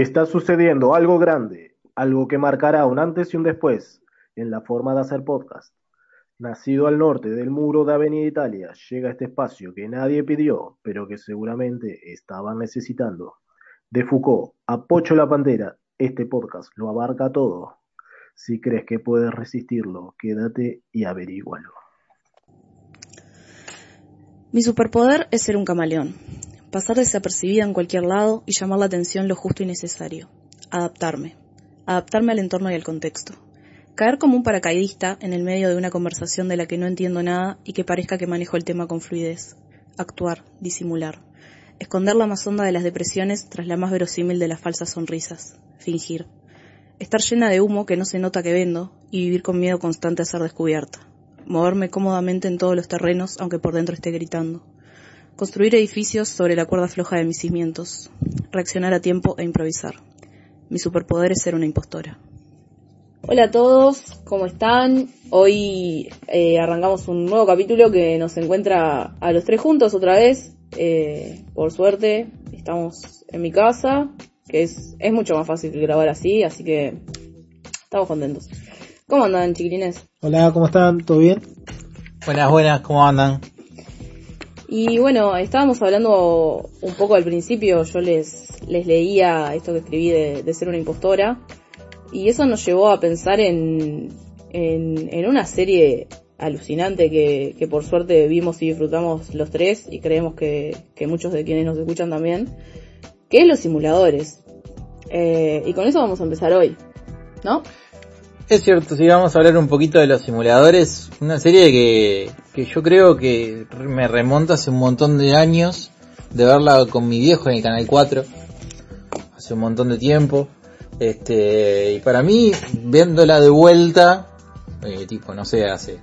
Está sucediendo algo grande, algo que marcará un antes y un después en la forma de hacer podcast. Nacido al norte del muro de Avenida Italia, llega este espacio que nadie pidió, pero que seguramente estaban necesitando. De Foucault a la Pantera, este podcast lo abarca todo. Si crees que puedes resistirlo, quédate y averígualo. Mi superpoder es ser un camaleón, pasar desapercibida en cualquier lado y llamar la atención lo justo y necesario. Adaptarme. Adaptarme al entorno y al contexto. Caer como un paracaidista en el medio de una conversación de la que no entiendo nada y que parezca que manejo el tema con fluidez. Actuar, disimular. Esconder la más honda de las depresiones tras la más verosímil de las falsas sonrisas. Fingir. Estar llena de humo que no se nota que vendo y vivir con miedo constante a ser descubierta. Moverme cómodamente en todos los terrenos aunque por dentro esté gritando. Construir edificios sobre la cuerda floja de mis cimientos. Reaccionar a tiempo e improvisar. Mi superpoder es ser una impostora. Hola a todos, ¿cómo están? Hoy eh, arrancamos un nuevo capítulo que nos encuentra a los tres juntos otra vez. Eh, por suerte, estamos en mi casa, que es, es mucho más fácil grabar así, así que estamos contentos. ¿Cómo andan, chiquilines? Hola, ¿cómo están? ¿Todo bien? Buenas, buenas, ¿cómo andan? Y bueno, estábamos hablando un poco al principio, yo les, les leía esto que escribí de, de ser una impostora. Y eso nos llevó a pensar en, en, en una serie alucinante que, que, por suerte vimos y disfrutamos los tres y creemos que, que muchos de quienes nos escuchan también, que es los simuladores. Eh, y con eso vamos a empezar hoy, ¿no? Es cierto, sí, vamos a hablar un poquito de los simuladores, una serie que, que yo creo que me remonta hace un montón de años de verla con mi viejo en el Canal 4, hace un montón de tiempo. Este, y para mí, viéndola de vuelta, eh, tipo, no sé, hace,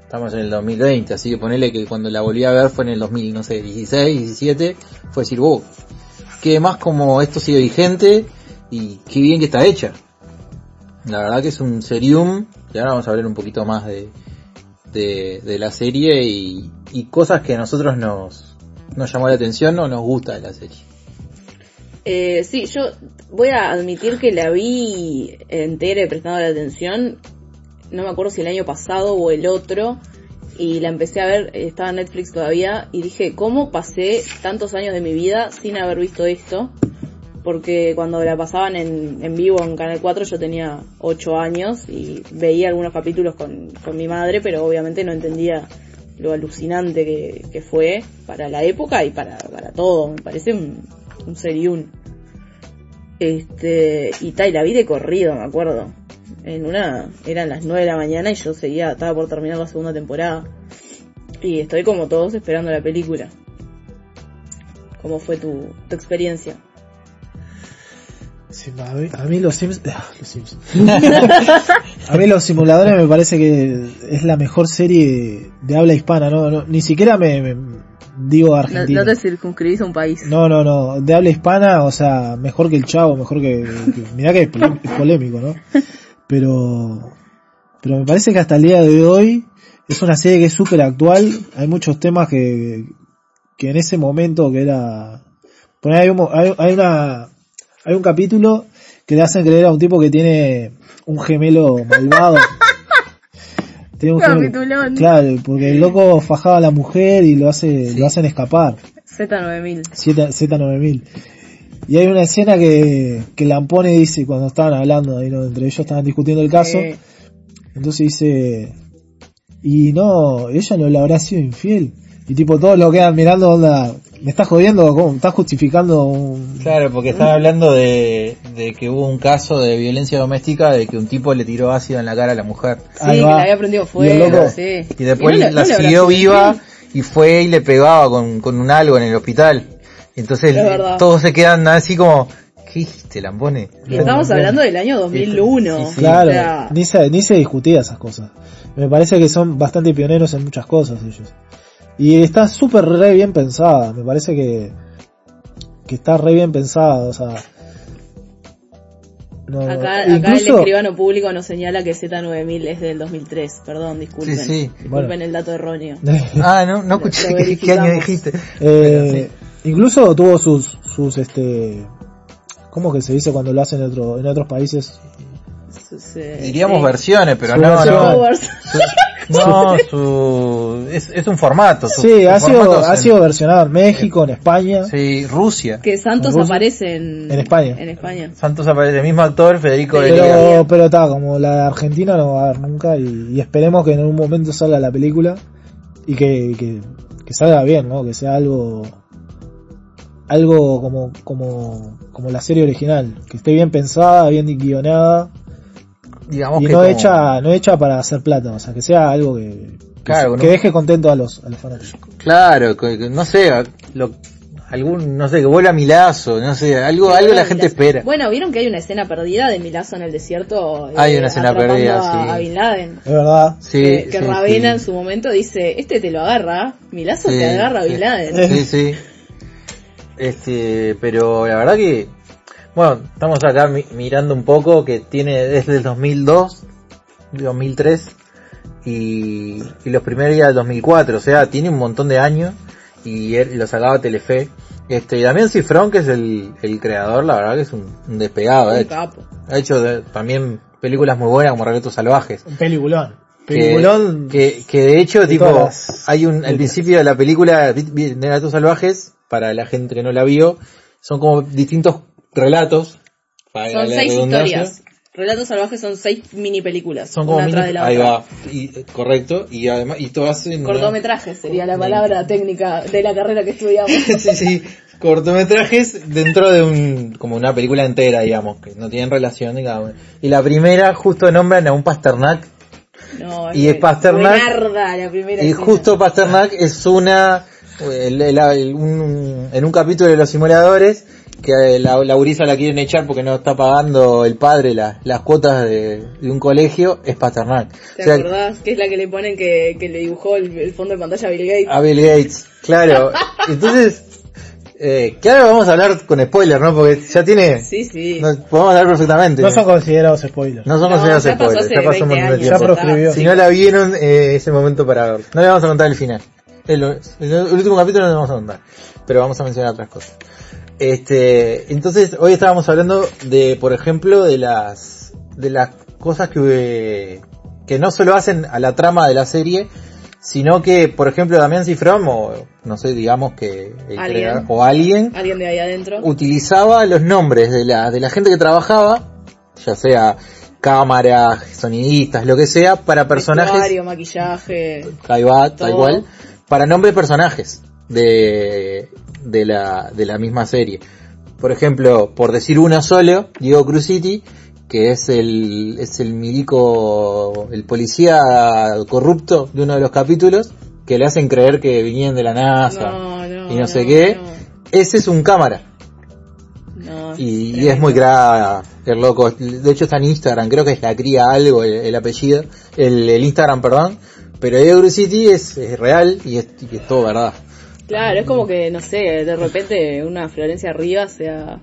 estamos en el 2020, así que ponele que cuando la volví a ver fue en el 2000, no sé, 16, 17, fue decir, wow, que más como esto sigue vigente y qué bien que está hecha. La verdad que es un serium, y ahora vamos a hablar un poquito más de, de, la serie y, y, cosas que a nosotros nos, nos llamó la atención o nos gusta de la serie. Eh, sí, yo voy a admitir que la vi entera y prestando la atención, no me acuerdo si el año pasado o el otro, y la empecé a ver, estaba en Netflix todavía, y dije, ¿cómo pasé tantos años de mi vida sin haber visto esto? Porque cuando la pasaban en, vivo en Canal 4 yo tenía 8 años y veía algunos capítulos con, mi madre, pero obviamente no entendía lo alucinante que, fue para la época y para, para todo, me parece un, un. Este, y tal, la vi de corrido, me acuerdo. En una, eran las 9 de la mañana y yo seguía, estaba por terminar la segunda temporada. Y estoy como todos esperando la película. ¿Cómo fue tu, tu experiencia? Sí, a, mí, a mí los Sims, los Sims. a mí los simuladores me parece que es la mejor serie de habla hispana, no, no ni siquiera me, me digo Argentina. No, no, te circunscribís a un país. No, no, no, de habla hispana, o sea, mejor que el Chavo, mejor que, que mirá que es polémico, ¿no? Pero, pero me parece que hasta el día de hoy es una serie que es súper actual, hay muchos temas que, que en ese momento que era, poner hay, un, hay, hay una, hay un capítulo que le hacen creer a un tipo que tiene un gemelo malvado. Tiene un Capitulón. Claro, porque el loco fajaba a la mujer y lo hace, sí. lo hacen escapar. Z9000. Z, Z9000. Y hay una escena que, que Lampone dice cuando estaban hablando, ahí, ¿no? entre ellos estaban discutiendo el caso. Sí. Entonces dice, y no, ella no le habrá sido infiel. Y tipo todos lo quedan mirando onda, me estás jodiendo, ¿cómo? ¿Estás justificando un... Claro, porque están hablando de, de que hubo un caso de violencia doméstica de que un tipo le tiró ácido en la cara a la mujer. Sí, que le había prendido fuego, y, loco, sí. y después y no, la no siguió viva y fue y le pegaba con, con un algo en el hospital. Entonces todos se quedan así como, ¿qué dijiste, Lampone? Estamos hablando del año 2001. Sí, sí, claro, o sea... ni, se, ni se discutía esas cosas. Me parece que son bastante pioneros en muchas cosas ellos. Y está súper re bien pensada, me parece que, que está re bien pensada, o sea... No, acá, incluso... acá el escribano público nos señala que Z9000 es del 2003, perdón, disculpen. Sí, sí. Disculpen bueno. el dato erróneo. ah, no, no escuché qué, qué, año dijiste. Eh, sí. Incluso tuvo sus, sus, este, ¿cómo que se dice cuando lo hacen en, otro, en otros países? Su- su- Diríamos sí. versiones, pero Su no, versión. no. No, su, es, es un formato. su- Sí, su ha sido, formato ha es en- sido versionado en México, en España. Sí, Rusia. Que Santos ¿En Rusia? aparece en, En España. En España. Santos aparece el mismo actor, Federico de Pero- Liga. Pero, pero está, como la de Argentina no va a haber nunca y, y esperemos que en un momento salga la película y que, que, que salga bien, ¿no? Que sea algo, algo como, como, como la serie original, que esté bien pensada, bien guionada Digamos y que no como- hecha, no hecha para hacer plata, o sea, que sea algo que, que, Claro, que ¿no? deje contento a los, a los fanáticos. Claro, que- no sé, lo, algún, no sé, que vuela Milazo, no sé, algo, algo la gente espera. Bueno, vieron que hay una escena perdida de Milazo en el desierto. eh, Hay una escena perdida, a, sí. a Bin Laden. Es verdad. Sí, que que Ravena sí. en su momento dice, este te lo agarra, Milazo Sí, te agarra a. Bin Laden. Sí, sí. Este, pero la verdad que, bueno, estamos acá mi- mirando un poco que tiene desde el 2002, 2003 y, y los primeros días del 2004, o sea, tiene un montón de años y él lo sacaba Telefe. Este, y Damián Cifrón, que es el, el creador, la verdad que es un, un despegado, Un ha hecho, capo. ha hecho de- también películas muy buenas como Relatos Salvajes. Un peliculón. Que, Peliculón. que, que de hecho, de tipo, hay un, al principio de la película de Gatos Salvajes, para la gente que no la vio, son como distintos relatos. para Son seis historias. Relatos salvajes son seis mini películas. Son como una mini, atrás de la ahí otra. va, y, eh, correcto, y además, y todas en una- Cortometrajes sería la palabra técnica de la carrera que estudiamos. sí, sí, cortometrajes dentro de un, como una película entera, digamos, que no tienen relación, digamos. Y la primera justo nombran a un Pasternak, No, Y es Pasternak. buenarda la primera Y escena. justo Pasternak es una, el- el- el- un- en un capítulo de los simuladores, que la, la gurisa la quieren echar porque no está pagando el padre la- las cuotas de, de un colegio, es Pasternak. ¿Te O sea, acordás? Que es la que le ponen que, que le dibujó el, el fondo de pantalla a Bill Gates. a Bill Gates, claro. Entonces, eh, claro, vamos a hablar con spoiler, ¿no? Porque ya tiene, Sí, sí. no, podemos hablar perfectamente. No son considerados spoilers. No ya pasó spoilers, hace ya pasó un 20 montón de tiempo. Ya proscribió. Si no la vieron, eh, es el momento para ver. No le vamos a contar el final. El, el último capítulo no le vamos a contar. Pero vamos a mencionar otras cosas. Este, entonces, hoy estábamos hablando de, por ejemplo, de las, de las cosas que, que no solo hacen a la trama de la serie, sino que, por ejemplo, Damián Cifrón, o no sé, digamos que, el Alguien. creador- o alguien, Alguien de ahí adentro. utilizaba los nombres de la, de la gente que trabajaba, ya sea cámara, sonidistas, lo que sea, para personajes, Vestuario, maquillaje. ahí va, tal cual, para nombres de personajes de, de la, de la misma serie. Por ejemplo, por decir uno solo, Diego Cruziti, que es el, es el milico, el policía corrupto de uno de los capítulos, que le hacen creer que vinieron de la NASA No, no. y no, sé qué. Ese es un cámara. Y, y es muy cra el loco. De hecho está en Instagram, creo que es la cría algo el, el apellido, el, el Instagram, perdón. Pero Diego City es, es real y es, y es todo verdad. Claro, es como que, no sé, de repente una Florencia Rivas sea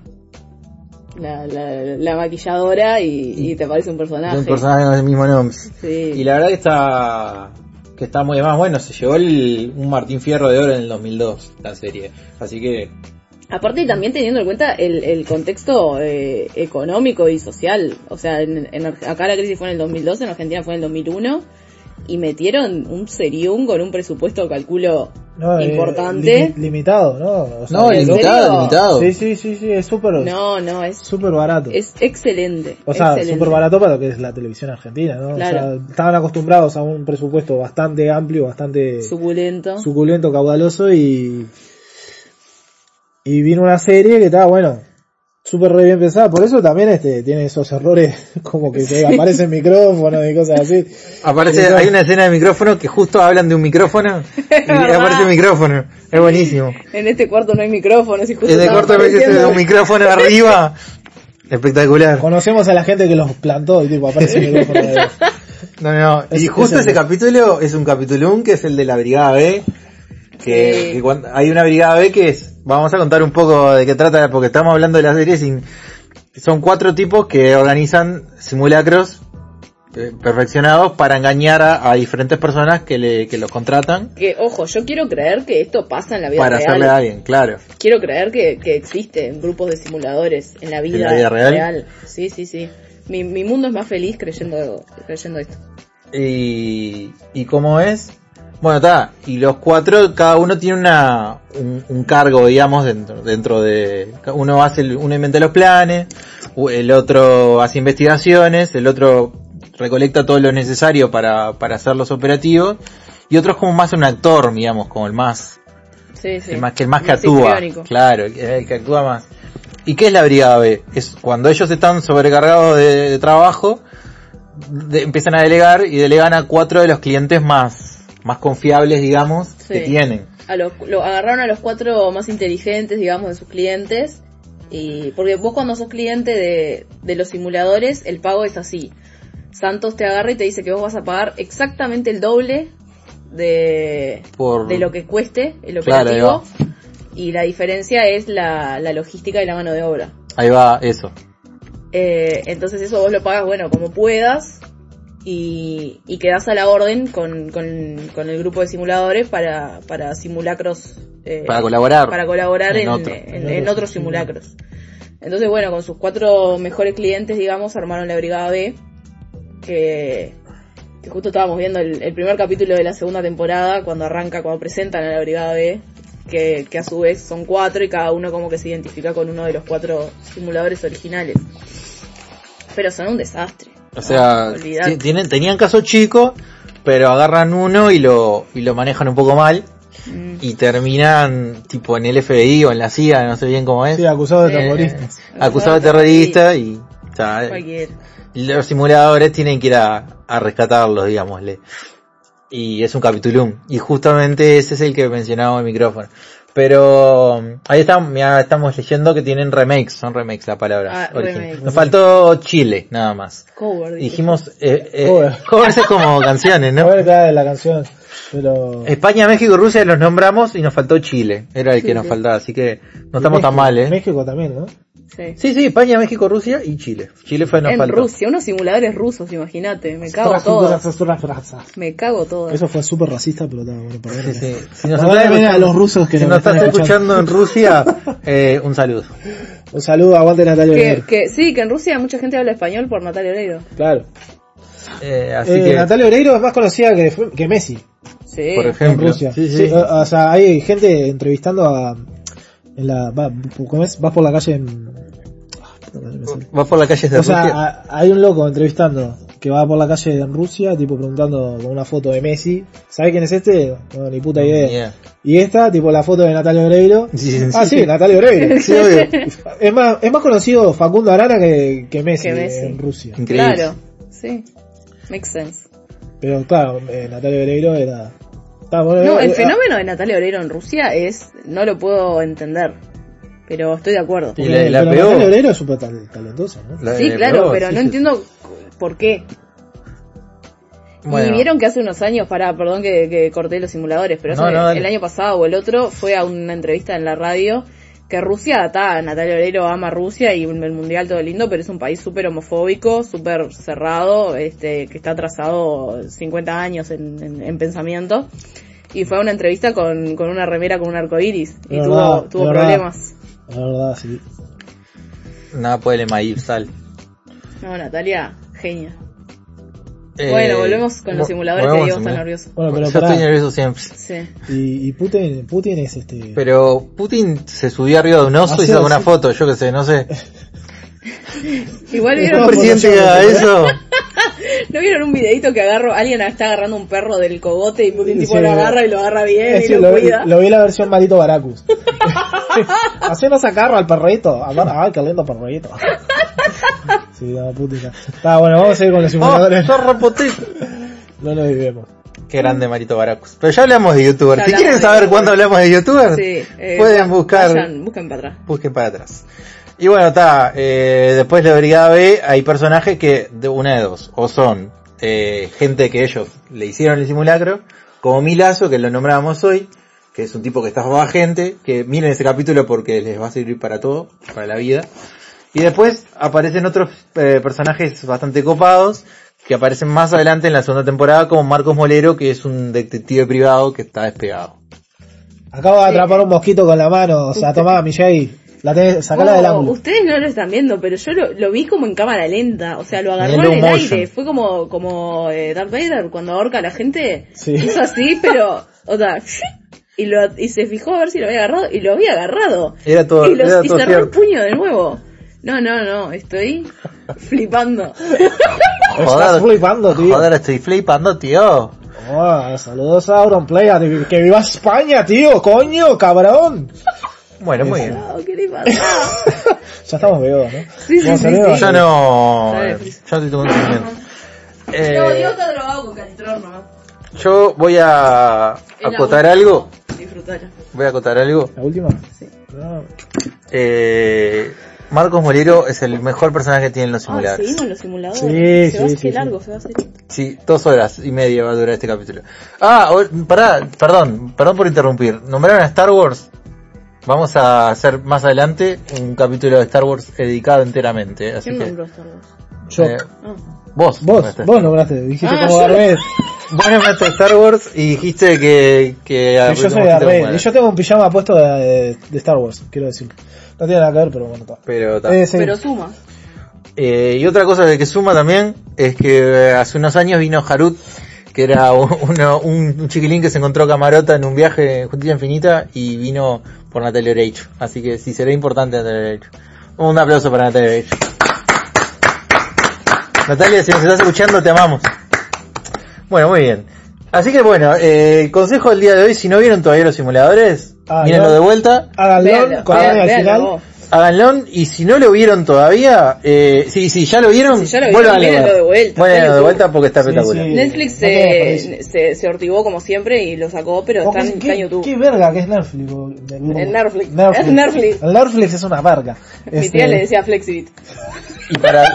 la, la, la maquilladora y, y te parece un personaje. Un personaje con el mismo nombre. Sí. Y la verdad que está que está muy más bueno, se llevó el, un Martín Fierro de Oro en el 2002, la serie. Así que Aparte también teniendo en cuenta el, el contexto eh, económico y social. O sea, en, en acá la crisis fue en el 2012, en Argentina fue en el 2001. Y metieron un seriún con un presupuesto, calculo, No, eh, importante. limi- limitado, ¿no? O sea, no, ¿en limitado, limitado. Sí, sí, sí, sí, es súper No, no, es, súper barato. es excelente. o sea, súper barato para lo que es la televisión argentina, ¿no? Claro. O sea, estaban acostumbrados a un presupuesto bastante amplio, bastante Suculento. suculento, caudaloso y y vino una serie que estaba bueno, súper re bien pensada, por eso también este tiene esos errores como que te aparecen micrófonos y cosas así. Aparece, Sí, hay una escena de micrófono que justo hablan de un micrófono y aparece el micrófono. Es buenísimo. En este cuarto no hay micrófonos y justo En el corto de apareciendo- un micrófono arriba. Espectacular. Conocemos a la gente que los plantó y tipo aparece el micrófono de No, no. Es- y justo ese capítulo es un capitulum que es el de la Brigada B. Que, Sí. que cuando- hay una Brigada B que es, vamos a contar un poco de qué trata, porque estamos hablando de la serie sin, son cuatro tipos que organizan simulacros eh, perfeccionados para engañar a, a diferentes personas que le que los contratan Que, ojo, yo quiero creer que esto pasa en la vida para real. hacerle a alguien, claro. Quiero creer que, que existen grupos de simuladores en la vida, la vida real? Sí, sí, sí. Mi, mi mundo es más feliz creyendo, creyendo esto. Y, y cómo es, bueno, está, y los cuatro, cada uno tiene una, un, un cargo, digamos, dentro, dentro de, uno hace, uno inventa los planes, el otro hace investigaciones, el otro recolecta todo lo necesario para, para hacer los operativos, y otro es como más un actor, digamos, como el más, Sí, sí. el más que el más que actúa, claro, el que, el que actúa más. ¿Y qué es la brigada B? Es cuando ellos están sobrecargados de, de trabajo, de- empiezan a delegar y delegan a cuatro de los clientes más, más confiables, digamos, que tienen. A los, lo agarraron a los cuatro más inteligentes, digamos, de sus clientes. Y, porque vos cuando sos cliente de, de los simuladores, el pago es así. Santos te agarra y te dice que vos vas a pagar exactamente el doble de, Por, de lo que cueste el Claro, operativo. y la diferencia es la, la logística y la mano de obra. Ahí va eso. Eh, entonces eso vos lo pagas, bueno, como puedas y, y quedás a la orden con, con, con el grupo de simuladores para, para simulacros. eh, Para colaborar. para colaborar en, en otro. en- en otros simulacros. Entonces, bueno, con sus cuatro mejores clientes, digamos, armaron la Brigada B, que, que justo estábamos viendo el, el primer capítulo de la segunda temporada, cuando arranca, cuando presentan a la Brigada B, que, que a su vez son cuatro y cada uno como que se identifica con uno de los cuatro simuladores originales. Pero son un desastre. O sea, tienen, tenían caso chico, pero agarran uno y lo, y lo manejan un poco mal Mm. y terminan tipo en el FBI o en la CIA, no sé bien cómo es, Sí, acusado de Eh, terroristas. acusado de terrorista y, o sea, los simuladores tienen que ir a, a rescatarlos, digámosle. Y es un capitulum. Y justamente ese es el que mencionaba en el micrófono. Pero ahí estamos, mira, estamos leyendo que tienen remakes, son remakes la palabra. Ah, remakes. Nos faltó Chile, nada más. Cover. Dijimos, eh, eh, Cover. covers es como canciones, ¿no? ver cada de la canción, pero... España, México y Rusia los nombramos y nos faltó Chile. Era el Sí, que nos sí. faltaba, así que no estamos tan mal, ¿eh? México también, ¿no? Sí. Sí, sí, España, México, Rusia y Chile. Chile fue En faltó. Rusia, unos simuladores rusos, imagínate. Me cago todo. Me cago todo. Eso fue súper racista, pero está bueno, perdón. Sí, sí. Si nos estás escuchando- los rusos que si nos estás escuchando en Rusia, eh, un saludo. Un saludo, aguante Natalia Que, Oreiro. que sí, que en Rusia mucha gente habla español por Natalia Oreiro. Claro. Eh, así Eh, que, Natalia Oreiro es más conocida que, que Messi Sí. por en ejemplo, Rusia. sí, sí. Sí, o, o sea, hay gente entrevistando a... En la, va, ¿cómo es? Vas por la calle en... vas por la calle de O sea, Rusia. a- hay un loco entrevistando que va por la calle en Rusia, tipo preguntando con una foto de Messi. ¿Sabe quién es este? No, ni puta idea. Yeah. Y esta, tipo la foto de Natalia Oreiro. Sí, ah, sí. sí, Natalia Oreiro. Sí, obvio. es más, es más conocido Facundo Arana que, que Messi, Que Messi. en Rusia. Increíble. Claro. Sí. Makes sense. Pero claro, eh, Natalia Oreiro era... bueno, No, eh, el eh, fenómeno de Natalia Oreiro en Rusia es, no lo puedo entender, pero estoy de acuerdo. Y la- la pero pegó. Natalia Oreiro es súper tal- talentosa, ¿no? La- Sí, claro, pero sí, no sí. entiendo por qué. Bueno. Y vieron que hace unos años, para, perdón que, que corté los simuladores, pero No, hace- no, dale. el año pasado o el otro fue a una entrevista en la radio que Rusia, está, Natalia Oreiro ama Rusia y el mundial todo lindo, pero es un país súper homofóbico, súper cerrado, este, que está atrasado 50 años en, en- en pensamiento. Y fue a una entrevista con, con una remera con un arco iris y tuvo, verdad, tuvo verdad. problemas. La verdad, sí. Nada puede le maír sal. No, Natalia, genia. Eh, bueno, volvemos con los simuladores que Diego a está nervioso. Bueno, pero Yo estoy nervioso siempre. Sí. Y, y Putin, Putin es este... Pero Putin se subió arriba de un oso y sacó una foto, yo que sé, no sé. Igual No, Un vieron, por presidente que yo- haga eso. ¿no vieron un videito que agarro, alguien está agarrando un perro del cogote y Putin tipo Sí, lo agarra y lo agarra bien y lo, lo, cuida? lo vi en la versión Marito Baracus. Haciendo sacarro al perrito. Ay, qué lindo perrito. Sí, no, Putin. Está bueno, vamos a seguir con los ¡Oh, simuladores. potito! No nos vivimos. Qué grande Marito Baracus. Pero ya hablamos de youtubers. Ya Si quieren saber cuándo hablamos de youtubers, Sí, eh, pueden buscar, vayan, busquen para atrás. busquen para atrás. Y bueno, está, eh, después de la Brigada B hay personajes que, de una de dos, o son eh, gente que ellos le hicieron el simulacro, como Milazo, que lo nombrábamos hoy, que es un tipo que estafaba a gente, que miren ese capítulo porque les va a servir para todo, para la vida. Y después aparecen otros eh, personajes bastante copados, que aparecen más adelante en la segunda temporada como Marcos Molero, que es un detective privado que está despegado. Acabo de atrapar un mosquito con la mano, o sea, tomá, Miyagi, la tenés, sacala Oh, del ángulo. Ustedes no lo están viendo, pero yo lo, lo vi como en cámara lenta. O sea, lo agarró En el motion. aire. Fue como, como eh, Darth Vader cuando ahorca a la gente. Sí. Hizo así, pero, o sea, y, lo, y se fijó a ver si lo había agarrado. Y lo había agarrado. Era todo, y, los- era y todo cerró el puño de nuevo. No, no, no, estoy flipando. Estás flipando, tío. Joder, estoy flipando, tío. Oh, saludos a Auronplay, que viva España, tío, coño, cabrón. Bueno, muy bien. Oh, ¿Qué le pasa? Ya estamos veos, ¿no? Sí, sí, sí, sí. Yo no, yo Fris. estoy tomando un seguimiento. No, Eh, Diego está drogado con calitrón yo voy a acotar última. algo, Disfrutala. voy a acotar algo. La última. Sí. Eh, Marcos Molero es el mejor personaje que tienen los Ah, simuladores. seguimos los simuladores. Sí, se va, sí, sí, largo sí. se va a hacer. Sí, dos horas y media va a durar este capítulo. Ah, pará, perdón, perdón por interrumpir. Nombraron a Star Wars. Vamos a hacer más adelante un capítulo de Star Wars dedicado enteramente. Así ¿Quién que, nombró Star Wars? Yo. eh, Ah. vos, Vos, nombraste. vos nombraste, dijiste Ah, como Vader. Vos nombraste Star Wars y dijiste que, que yo soy Darth Vader. Y yo tengo un pijama puesto de, de Star Wars, quiero decir. No tiene nada que ver, pero bueno, está. Pero, ta. Eh, sí. Pero suma. Eh, y otra cosa de que suma también es que eh, hace unos años vino Harut, que era un, uno- un- un chiquilín que se encontró camarota en un viaje en Justicia Infinita y vino por Natalia Oreiro. Así que sí será importante Natalia Oreiro. Un aplauso para Natalia Oreiro. Natalia, si nos estás escuchando, te amamos. Bueno, muy bien. Así que bueno, eh, el consejo del día de hoy, si no vieron todavía los simuladores, Ah, mírenlo de vuelta. Háganlo con vean- al final. vos. Háganlo y si no lo vieron todavía, eh, sí, sí, ya lo vieron, Si ya lo vieron, mírenlo de vuelta, Vuélvanlo de vuelta porque está Sí, espectacular. sí. Netflix se, se, se hortivó como siempre y lo sacó, pero está, en- es- está en ¿Qué, YouTube. qué verga que es Netflix. El Netflix. Netflix. Es Netflix. El Netflix es una verga. Mi Este, tía le decía Flexibit. Y para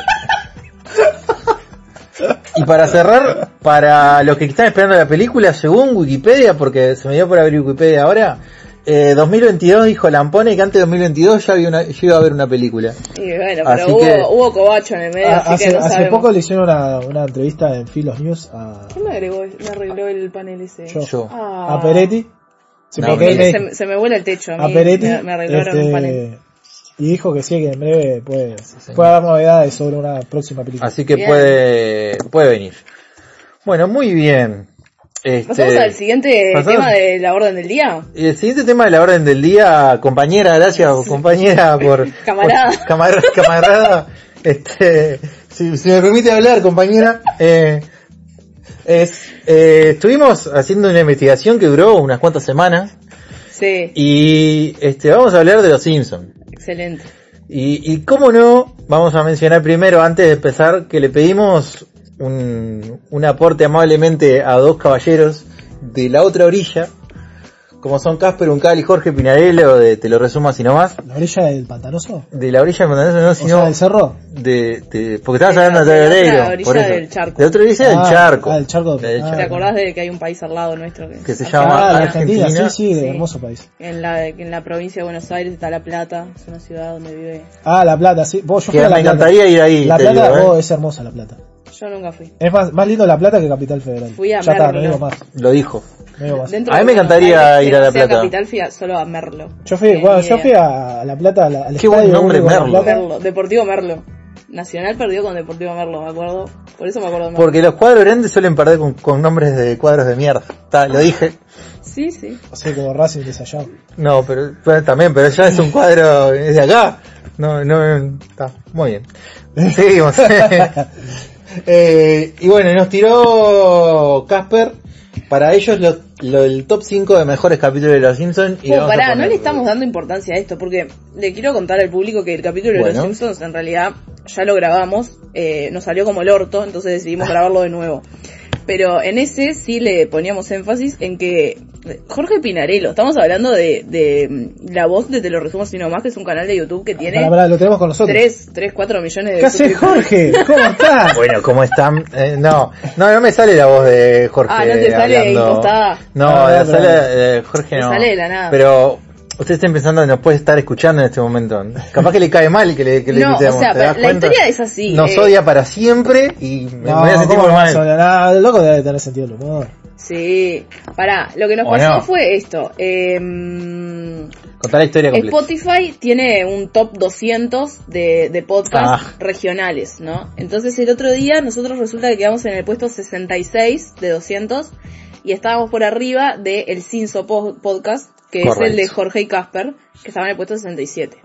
y para cerrar, para los que están esperando la película, según Wikipedia, porque se me dio por abrir Wikipedia ahora, eh, 2022 dijo Lampone que antes de 2022 ya, había una, ya iba a haber una película. Y bueno, Así pero que- hubo, hubo cobacho en el medio, Ah, así hace, que no hace sabemos. poco le hicieron una, una entrevista en Filos News a, ¿Quién me agregó, me arregló el panel ese? Yo. Yo. Ah. a Peretti. Sí, No, Se, me- me- se me vuela el techo a mí. a Peretti. me, me arreglaron panel. este, y dijo que sí, que en breve puede, puede haber novedades sobre una próxima película. Así que Bien. puede, puede venir. Bueno, muy bien. Este, Pasamos al siguiente pasamos- tema de la orden del día. Y el siguiente tema de la orden del día, compañera, gracias compañera por... Camarada. por- camarada, camarada, este, si, si me permite hablar compañera, eh, es, eh, estuvimos haciendo una investigación que duró unas cuantas semanas Sí, y este, vamos a hablar de los Simpsons. excelente. Y, y cómo no, vamos a mencionar primero, antes de empezar, que le pedimos un, un aporte amablemente a dos caballeros de la otra orilla, como son Casper Uncal y Jorge Pinarello, de Te lo resumo así nomás, ¿La orilla del pantanoso? de la orilla del Pantanoso, no, O sea, sino del cerro. de, de- porque estabas De hablando de de la orilla por eso. del charco. De la otra orilla del Ah, charco. ah, del charco. Del Ah, ¿Te acordás de que hay un país al lado nuestro? Que se llama Ah, la Argentina. Argentina, sí, sí, de Sí. hermoso país. En la, en la provincia de Buenos Aires está La Plata, es una ciudad donde vive... Ah, La Plata, sí. Vos, yo Que fui a La me Plata. encantaría ir ahí, La Plata, digo, ¿eh? oh, es hermosa La Plata. Yo nunca fui. Es más, más lindo La Plata que Capital Federal. Fui a ya está, no Merlo. digo más. Lo dijo. No digo más. Dentro A mí me encantaría Aires, ir a La Plata. capital fui a- solo a Merlo. Yo fui, bueno, yo fui a La Plata, la- al Qué buen estadio nombre, de La Merlo. Merlo, Deportivo Merlo. Nacional perdió con Deportivo Merlo, me acuerdo. Por eso me acuerdo de Merlo. Porque los cuadros grandes suelen perder con, con nombres de cuadros de mierda. Está, lo dije. Sí, sí. O sea, como Racing de allá. No, pero, pero también, pero ya es un cuadro es de acá. No, no, está muy bien. Seguimos. Eh, y bueno, nos tiró Casper para ellos lo- lo- el top 5 de mejores capítulos de Los Simpsons. Y Oh, a pará, no le estamos dando importancia a esto, porque le quiero contar al público que el capítulo de. Los Simpsons en realidad ya lo grabamos, eh, nos salió como el orto, entonces decidimos grabarlo de nuevo. Pero en ese sí le poníamos énfasis en que Jorge Pinarello, estamos hablando de, de mm, la voz de Te lo resumo sino más, que es un canal de YouTube que tiene Pará, pará, lo tenemos con nosotros. 3, 3, 4 millones de ¿Qué haces. Jorge? ¿Cómo estás? Bueno, ¿cómo están? Eh, no, no, no me sale la voz de Jorge. Ah, ¿no te sale hablando. impostada? No, Ah, la pero- sale de Jorge no. sale de la nada. Pero Ustedes estén pensando que nos puede estar escuchando en este momento. Capaz que le cae mal que le, que le No, o sea, ¿te das la cuenta? historia es así, Nos eh. odia para siempre y me No, voy a sentir ¿cómo muy no mal. Ah, el loco debe tener sentido del humor. Sí. Pará, lo que nos ¿O pasó no? fue esto. em, Contar la historia completa. Spotify tiene un top 200 de, de podcasts Ah. regionales, ¿no? Entonces el otro día nosotros resulta que quedamos en el puesto 66 de 200 y estábamos por arriba de el Cinso Po- Podcast, que es el de Jorge y Casper, que estaba en el puesto 67.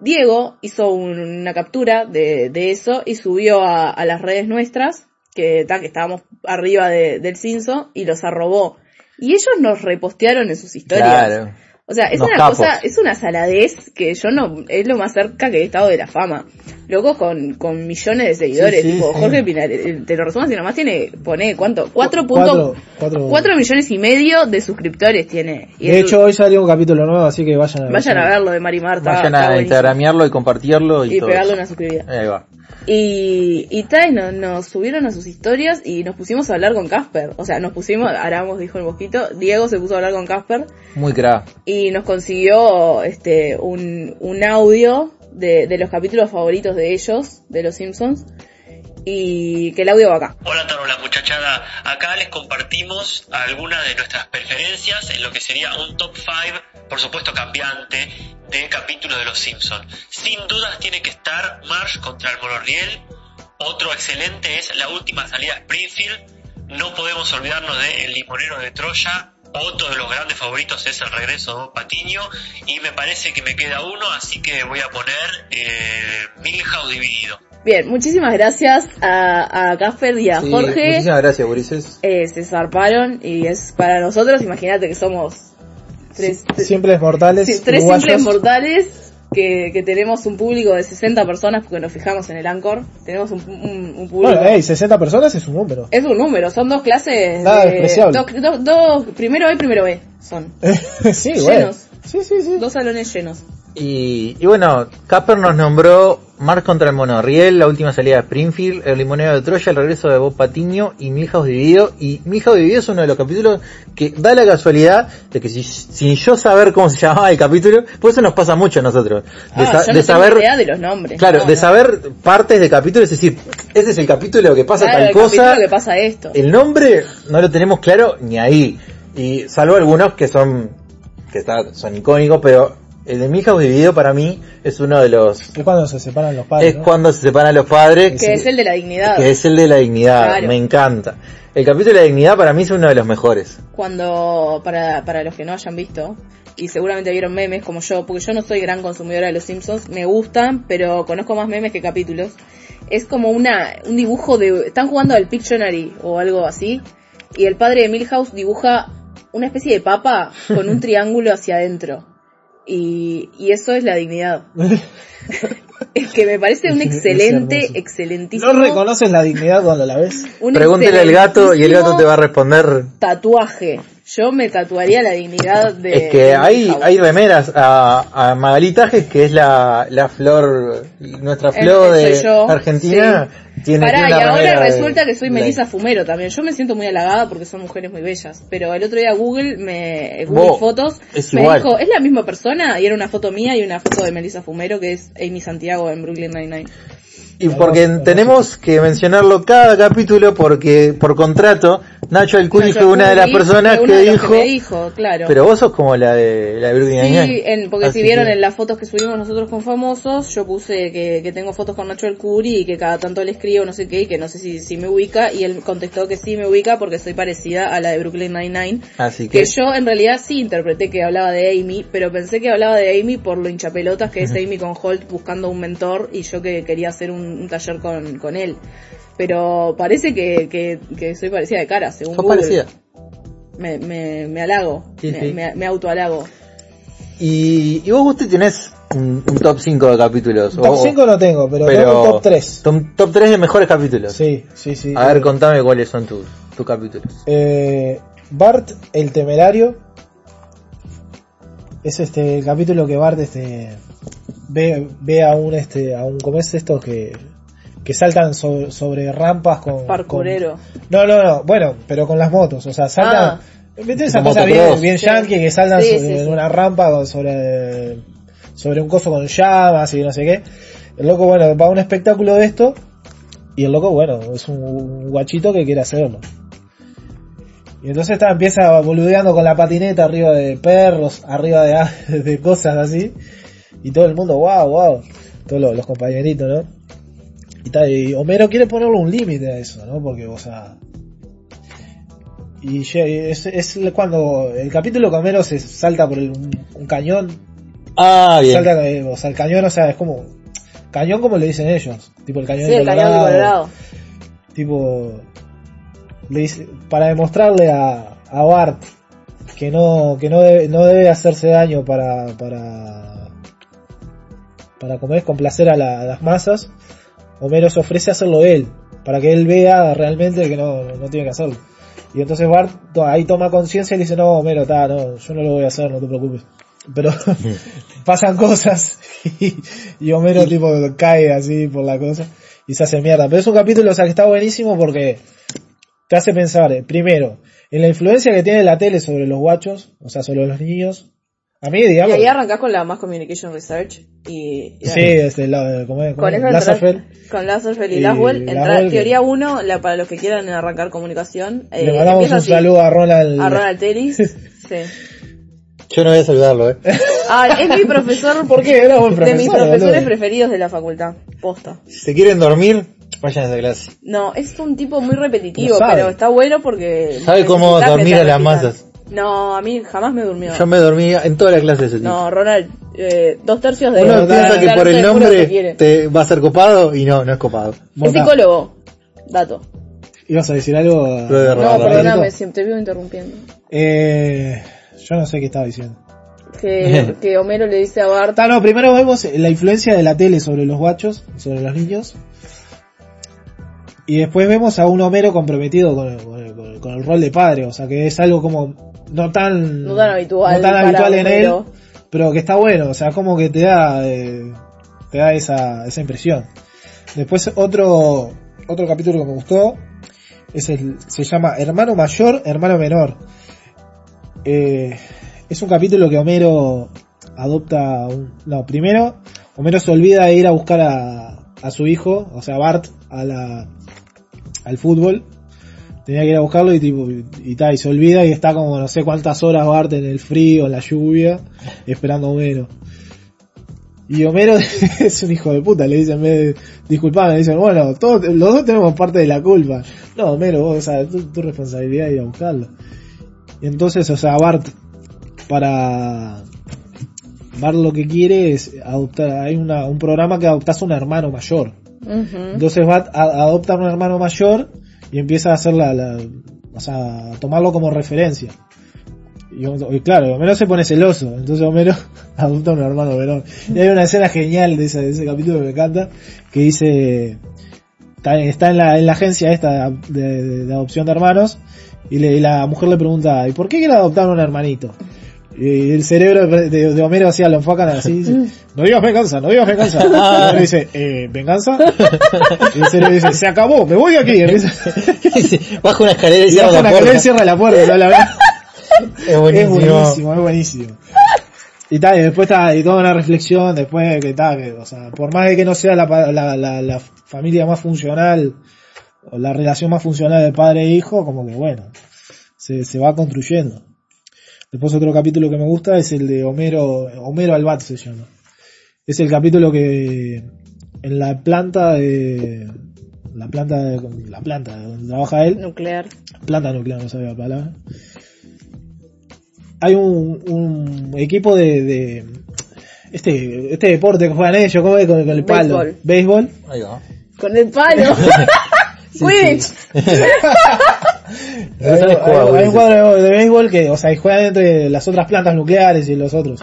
Diego hizo un- una captura de, de eso y subió a, a las redes nuestras, que, ta, que estábamos arriba de- del Cinso, y los arrobó. Y ellos nos repostearon en sus historias. Claro. O sea, es Unos una capos. cosa, es una saladez que yo no, es lo más cerca que he estado de la fama. Locos con, con millones de seguidores, Sí, sí, tipo, sí. Jorge Pinar, eh, te lo resumo así nomás tiene, pone, ¿cuánto? Cuatro Cuatro- punto, cuatro- cuatro millones y medio de suscriptores tiene. Y De hecho, hoy salió un capítulo nuevo, así que vayan a ver. vayan a verlo de Mari Marta. Vayan a instagramearlo y compartirlo y, Y todo pegarle eso. una suscribida. Ahí va. Y, y tal, nos, nos subieron a sus historias y nos pusimos a hablar con Casper. O sea, nos pusimos, Aramos dijo el mosquito, Diego se puso a hablar con Casper Muy crack. y nos consiguió este un, un audio de, de los capítulos favoritos de ellos, de los Simpsons, y que el audio va acá. Hola Tarola muchachada, acá les compartimos algunas de nuestras preferencias en lo que sería un top 5, por supuesto cambiante, de capítulos de Los Simpson. Sin dudas tiene que estar Marsh contra el Monorriel, otro excelente es la última salida Springfield, no podemos olvidarnos de El Limonero de Troya, otro de los grandes favoritos es el regreso de Patiño y me parece que me queda uno, así que voy a poner eh, Milhouse dividido. Bien, muchísimas gracias a, a Casper y a Sí, Jorge. Muchísimas gracias, Ulises. Eh, se zarparon y es para nosotros, imagínate que somos tres, Simples mortales. sí, tres uruguayos. simples mortales que, que tenemos un público de 60 personas porque nos fijamos en el Anchor. Tenemos un, un- un público... Bueno, hey, 60 personas es un número. Es un número, son dos clases. Nada de- dos- dos- dos- primero A y primero B son. sí, bueno. Llenos. Sí, sí, sí. Dos salones llenos. Y, y bueno, Casper nos nombró Mars contra el Monorriel, la última salida de Springfield, el limonero de Troya, el regreso de Bob Patiño y Milhouse Dividido. Y Milhouse Dividido es uno de los capítulos que da la casualidad de que si, sin yo saber cómo se llamaba el capítulo, pues eso nos pasa mucho a nosotros. De, Ah, sa- yo de no tengo saber, idea de los nombres. claro, no, de no. saber partes de capítulos, es decir, este es el capítulo que pasa Claro, tal el cosa. capítulo que pasa esto. El nombre no lo tenemos claro ni ahí. Y salvo algunos que son, que está, son icónicos, pero el de Milhouse Dividido para mí es uno de los, Es cuando se separan los padres. es ¿no? cuando se separan los padres, que es el de la dignidad. que es el de la dignidad, Claro. me encanta. El capítulo de la dignidad para mí es uno de los mejores. Cuando, para, para los que no hayan visto, y seguramente vieron memes como yo, porque yo no soy gran consumidora de los Simpsons, me gustan, pero conozco más memes que capítulos. Es como una, un dibujo de, están jugando al Pictionary o algo así, y el padre de Milhouse dibuja una especie de papa con un triángulo hacia adentro. Y, y eso es la dignidad. es que me parece un excelente, excelentísimo. No reconoces la dignidad cuando la ves. Pregúntele al gato y el gato te va a responder. Tatuaje. Yo me tatuaría la dignidad de. Es que de hay, hay remeras a, a Magalí Tajes, que es la, la flor, nuestra Eh, flor de yo, Argentina. Tiene, Pará, tiene y ahora de- resulta que soy de- Melissa Fumero también. Yo me siento muy halagada porque son mujeres muy bellas. Pero el otro día Google me Google Vos, Fotos es me igual. dijo, ¿es la misma persona? Y era una foto mía y una foto de Melissa Fumero que es Amy Santiago en Brooklyn Nine-Nine. Y porque tenemos que mencionarlo cada capítulo porque por contrato Nacho Alcuri fue una de las Alcuri personas que dijo, me dijo, claro. pero vos sos como la de la de Sí, en, porque Así si vieron que- en las fotos que subimos nosotros con famosos, yo puse que, que tengo fotos con Nacho El Curi y que cada tanto le escribo no sé qué y que no sé si, si me ubica y él contestó que sí me ubica porque soy parecida a la de Brooklyn Nine-Nine. Así que, Que yo en realidad sí interpreté que hablaba de Amy, pero pensé que hablaba de Amy por lo hinchapelotas que es Amy con Holt buscando un mentor y yo que quería hacer un, un taller con, con él. Pero parece que, que, que soy parecida de cara, según sos Google. parecida. Me, me, me halago, Sí, me, sí. me, me autohalago. Y, y vos usted tenés un, un top 5 de capítulos. Top o- 5 no tengo, pero, pero tengo un top 3. Top, top 3 de mejores capítulos. Sí, sí, sí. A ver, contame cuáles son tus, tus capítulos. Eh, Bart el temerario es este el capítulo que Bart este ve, ve a un este a un ¿cómo es esto que que saltan sobre, sobre rampas con con- no no no bueno pero con las motos o sea saltan Ah. Viste esa cosa bien, motocross. bien Sí. yankee que saltan Sí, sobre sí, sí. una rampa con- sobre, sobre un coso con llamas y no sé qué. El loco, bueno, va a un espectáculo de esto y el loco, bueno, es un, un guachito que quiere hacerlo. Y entonces está, empieza boludeando con la patineta arriba de perros, arriba de, de cosas así. Y todo el mundo, wow, wow. Todos los, los compañeritos, ¿no? Y, tal, y Homero quiere ponerle un límite a eso, ¿no? Porque, o sea... Y es, es cuando el capítulo que Homero se salta por el- un, un cañón. Ah, bien. Salta, eh, o sea, el cañón, o sea, es como... Cañón como le dicen ellos. Tipo el cañón Sí, de el cañón de Colorado. Tipo... Le dice, para demostrarle a, a Bart que no que no debe, no debe hacerse daño para para para como es complacer a, la- a las masas Homero se ofrece a hacerlo él para que él vea realmente que no, no tiene que hacerlo y entonces Bart ahí toma conciencia y le dice no Homero ta, no yo no lo voy a hacer no te preocupes pero pasan cosas y, y Homero tipo cae así por la cosa y se hace mierda pero es un capítulo o sea que está buenísimo porque te hace pensar, eh, primero, en la influencia que tiene la tele sobre los guachos, o sea, sobre los niños. A mí, Y digamos. ahí arrancás con la Mass Communication Research y... y sí, este, la, ¿cómo es? ¿Cómo Con entras- con Lazarsfeld y, Y Laswell, entra- teoría 1, la, para los que quieran arrancar comunicación. eh, Le mandamos un así, saludo a Ronald. a Ronald Tellis. sí. Yo no voy a saludarlo, eh. Ah, es mi profesor, ¿Por qué? Era buen de mis profesor, profesores boludo. preferidos de la facultad. Posta. Si se quieren dormir, vayan a esa clase. No, es un tipo muy repetitivo, sabe. pero está bueno porque... Sabe cómo dormir a las masas. No, a mí jamás me durmió. Yo me dormí en toda la clase de ese tipo. No, Ronald, eh, dos tercios de... Uno de- piensa que por el nombre te va a ser copado y no, no es copado. Es psicólogo. Dato. ¿Ibas a decir algo? a- de No, perdóname, siempre te vivo interrumpiendo. Eh, yo no sé qué estaba diciendo. Que, que Homero le dice a Bart... Ah, no, primero vemos la influencia de la tele sobre los guachos, sobre los niños. Y después vemos a un Homero comprometido con con el- con el- con el rol de padre, o sea que es algo como no tan, No tan habitual no tan habitual en él, pero que está bueno, o sea, como que te da, eh, te da esa, esa impresión. Después otro, otro capítulo que me gustó, es el, se llama Hermano Mayor, Hermano Menor. Eh, es un capítulo que Homero adopta un, no, primero, Homero se olvida de ir a buscar a, a su hijo, o sea, Bart, a la, al fútbol. Tenía que ir a buscarlo y tipo, y, tal, y se olvida y está como no sé cuántas horas Bart en el frío, en la lluvia, esperando a Homero. Y Homero es un hijo de puta, le dicen, en vez de disculpame, le dicen, bueno, todos, los dos tenemos parte de la culpa. No, Homero, vos, o sea, tu, tu responsabilidad es ir a buscarlo. Y entonces, o sea, Bart, para, Bart lo que quiere es adoptar, hay una, un programa que adoptas a un hermano mayor. Entonces Bart a- adopta a un hermano mayor y empieza a hacer la, la- o sea, a tomarlo como referencia. Y, claro, Homero se pone celoso, entonces Homero adopta a un hermano menor. Y hay una escena genial de ese, capítulo que me encanta, que dice, está, está en, la, en la agencia esta de adopción de hermanos, y, le- y la mujer le pregunta, ¿y por qué quiere adoptar a un hermanito? Y el cerebro de, de- Homero así lo enfocan así, dice, no digas venganza, no digas venganza. Y Homero dice, eh, ¿venganza? Y el cerebro dice, se acabó, me voy de aquí. Baja una escalera y y cierra baja la una escalera y cierra la puerta, ¿no? La verdad. Es Es buenísimo. buenísimo, es buenísimo. Y tal, y después está, y toda una reflexión, después que tal, que, o sea, por más de que no sea la, la, la, la familia más funcional, o la relación más funcional de padre e hijo, como que bueno, se, se va construyendo. Después otro capítulo que me gusta es el de Homero, Homero al Bat se llama. Es el capítulo que en la planta de, la planta de, la planta donde trabaja él, Nuclear. planta nuclear, no sabía la palabra. Hay un, un equipo de, de este, este deporte que juegan ellos, ¿cómo es? Con, con el palo. Béisbol. Béisbol. Ahí va. Con el palo. Hay, jugar, hay- un cuadro de, de béisbol que, o sea, juegan entre las otras plantas nucleares y los otros.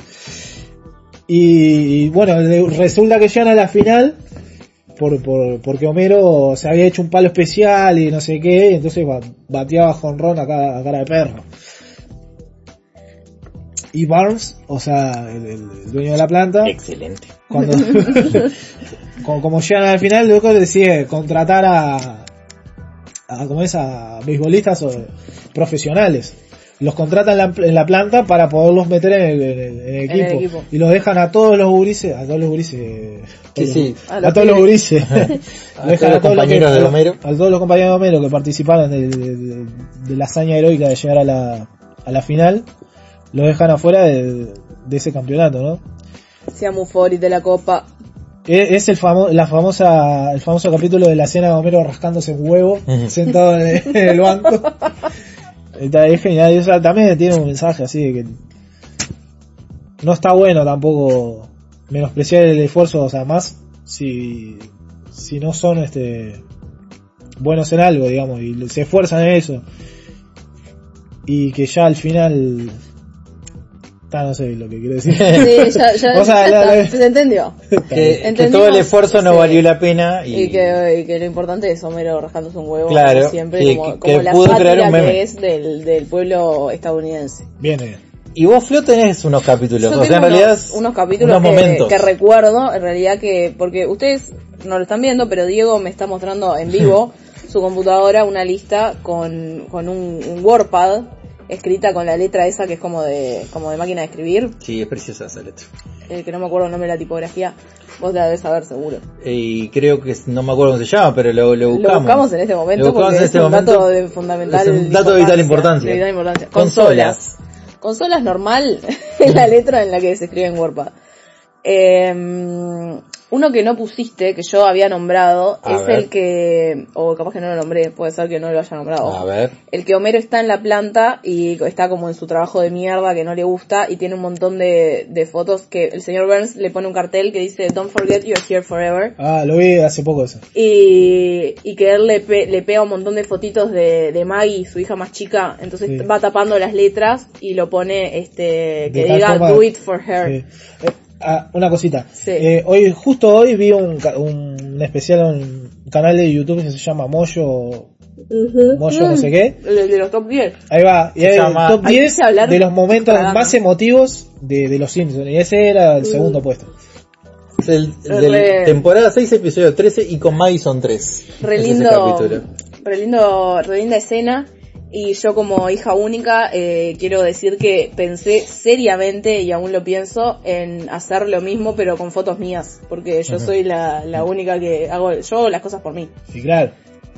Y, y, bueno, resulta que llegan a la final por, por, porque Homero se había hecho un palo especial y no sé qué, y entonces ba- bateaba jonrón a cara, a cara de perro. Y Barnes, o sea, el, dueño de la planta, Excelente. cuando como, como llegan al final, loco decide contratar a, a como es a beisbolistas o profesionales. los contratan en la, en la planta para poderlos meter en el, en el- en el En el equipo. equipo. Y los dejan a todos los gurises, a todos los gurises, Sí, sí. A los todos los gurises. A todos los compañeros de Homero. A todos los compañeros de Homero que participaron de, de- de- de la hazaña heroica de llegar a la, a la final, los dejan afuera de, de ese campeonato, ¿no? Seamos Foris de la Copa. Es el famo la famosa, el famoso capítulo de la escena de Homero rascándose un huevo, sentado en el, banco. Es genial, y eso también tiene un mensaje así de que no está bueno tampoco menospreciar el esfuerzo, o sea, más si, si no son este buenos en algo, digamos, y se esfuerzan en eso. Y que ya al final, ta, no sé lo que quiero decir. Sí, ya, ya, O sea, ya la- está, se entendió. Que, que todo el esfuerzo no sí. valió la pena y, Y que, y que lo importante es Homero rascándose un huevo Claro, siempre, sí, como, que- como que la pudo sátira crear un meme. que es del, del pueblo estadounidense. Viene. y vos Flo tenés unos capítulos, Yo o sea, en realidad unos, unos capítulos unos que, que recuerdo, en realidad que, porque ustedes no lo están viendo, pero Diego me está mostrando en vivo su computadora una lista con, con un, un WordPad escrita con la letra esa que es como de, como de máquina de escribir, Sí, es preciosa esa letra. eh, que no me acuerdo el nombre de la tipografía, vos la debes saber seguro. Y creo que es- no me acuerdo cómo se llama, pero lo, lo buscamos. Lo buscamos en este momento Lo buscamos porque en es este un momento. dato de fundamental Es un dato de vital importancia. de vital importancia. Consolas. Consolas. Consolas normal es la letra en la que se escribe en WordPad. Eh, uno que no pusiste, que yo había nombrado, A es ver. el que, o capaz que no lo nombré, puede ser que no lo haya nombrado. A ver. El que Homero está en la planta y está como en su trabajo de mierda que no le gusta y tiene un montón de, de fotos que el señor Burns le pone un cartel que dice Don't forget you're here forever Ah, lo vi hace poco eso. y, y que él le, pe- le pega un montón de fotitos de, de Maggie, su hija más chica, entonces Sí. va tapando las letras y lo pone este que De diga forma- do it for her. Sí. Eh, ah, una cosita. Sí. Eh, hoy, justo hoy vi un, ca- un especial en un canal de YouTube que se llama Moyo, Moyo no sé qué. El de los top 10. Ahí va, y hay llama- top Ahí 10 quise hablar de los momentos cagando. más emotivos de, de los Simpsons. Y ese era el segundo puesto. Es el, el Re- temporada 6, episodio 13 y con Madison 3. Re lindo, re lindo, re linda escena. Y yo como hija única eh, quiero decir que pensé seriamente, y aún lo pienso, en hacer lo mismo pero con fotos mías. Porque yo soy la, la única que hago, yo hago las cosas por mí. Y claro.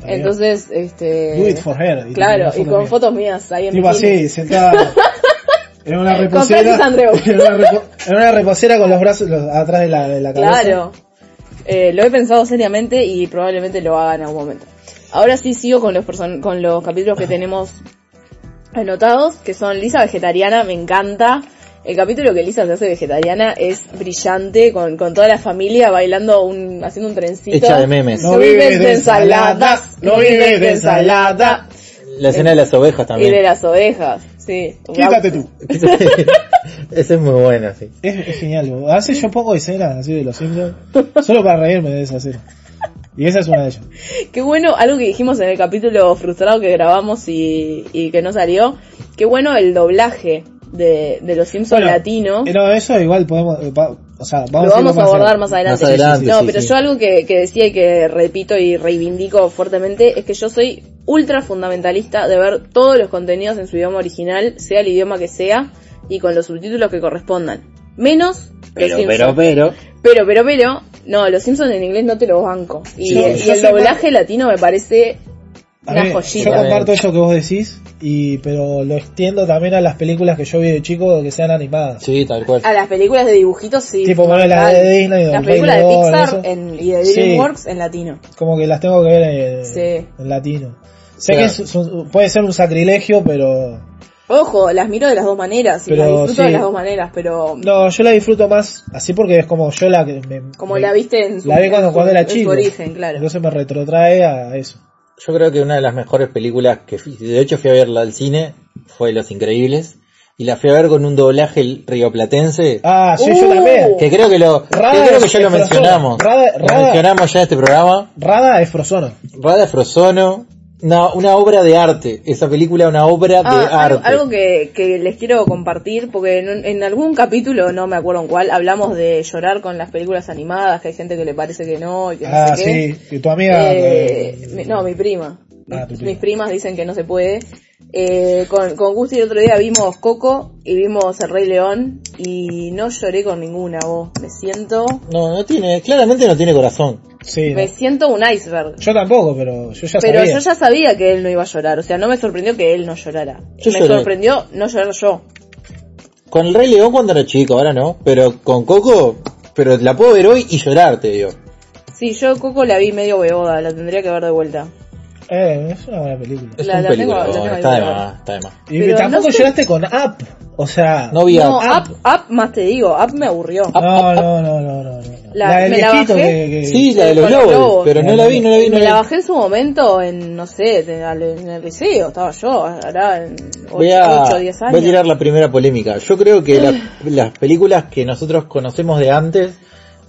Entonces, este... Do it for her. Y Claro, y con mía. fotos mías ahí en Tipo así, sentada en una reposera. Francis Andreu. En una, repo- en una reposera con los brazos los- atrás de la, de la cabeza. Claro. Eh, lo he pensado seriamente y probablemente lo haga en algún momento. Ahora sí sigo con los person con los capítulos que tenemos anotados, que son Lisa vegetariana, me encanta. El capítulo que Lisa se hace vegetariana es brillante, con, con toda la familia bailando un, haciendo un trencito. Hecha de memes. No vives de ensalada, no vives de ensalada. La escena de las ovejas Y también. de las ovejas, sí. Quítate tú. Ese es muy bueno, sí. Es, es genial. Veces yo pongo escenas así de los Simpsons solo para reírme de esa escena. Y esa es una de ellas. Qué bueno, algo que dijimos en el capítulo frustrado que grabamos y, y que no salió. Qué bueno el doblaje de, de los Simpsons Bueno, latino. Pero eso igual podemos, eh, pa- o sea, vamos Lo a vamos irlo a abordar adelante. más adelante. Más adelante, no, sí, pero sí. yo algo que, que decía y que repito y reivindico fuertemente es que yo soy ultra fundamentalista de ver todos los contenidos en su idioma original, sea el idioma que sea, y con los subtítulos que correspondan. Menos Pero, los pero, pero. Pero, pero, pero, no, los Simpsons en inglés no te los banco. Y, Yo- y yo el soy doblaje latino me parece una ver, joyita. yo comparto eso que vos decís, y pero lo extiendo también a las películas que yo vi de chico que sean animadas. Sí, tal cual. A las películas de dibujitos sí. Tipo, bueno, las de Disney, Las películas de Pixar en- y de Sí. DreamWorks en latino. Como que las tengo que ver en, Sí. en latino. Sé Claro. que es puede ser un sacrilegio, pero Ojo, las miro de las dos maneras y Pero, las disfruto sí. de las dos maneras, pero no, yo la disfruto más así porque es como yo la que me, como me- la viste en su, la vi cuando, en su- cuando era en su chico. origen, claro. Entonces me retrotrae a eso. Yo creo que una de las mejores películas que fui, de hecho fui a verla al cine fue Los Increíbles y la fui a ver con un doblaje rioplatense Ah, sí, Uh. yo también. que creo que lo que Rada creo que es ya lo mencionamos. Rada- Lo mencionamos ya en este programa. Rada es Frozono. Rada Frozono, una, una obra de arte. Esa película una obra de Ah, algo, arte. algo que, que les quiero compartir, porque en, en algún capítulo, no me acuerdo en cuál, hablamos de llorar con las películas animadas, que hay gente que le parece que no y que no Ah, sé qué. sí, tu amiga... Eh, eh, mi- no, mi prima. Ah, mis, prima. mis primas dicen que no se puede. Eh, con, con Gusti el otro día vimos Coco y vimos El Rey León y no lloré con ninguna vos. Me siento, No, no tiene, claramente no tiene corazón. Sí, me no. siento un iceberg. Yo tampoco, pero yo ya Pero sabía. yo ya sabía que él no iba a llorar, o sea, no me sorprendió que él no llorara. Yo me lloré. sorprendió no llorar yo. Con el Rey León cuando era chico, ahora no. Pero con Coco, pero la puedo ver hoy y llorar, te digo. Sí, yo Coco la vi medio beoda, la tendría que ver de vuelta. Eh, es una buena película. Es La- un la película, tengo- la tengo está de más, está de más. Y Pero tampoco no sé- lloraste con Up. O sea, No vi a- No, Ah, Up, Up más te digo, Up me aburrió. no, no, no, no, no, no. La- del me la viejito bajé. que, que- Sí, la de los globos, globos. pero no la vi, no la vi, no me la la vi. bajé en su momento en, no sé, en el liceo, estaba yo, ahora en Voy a, 8 o 10 años. voy a tirar la primera polémica. Yo creo que la- las películas que nosotros conocemos de antes,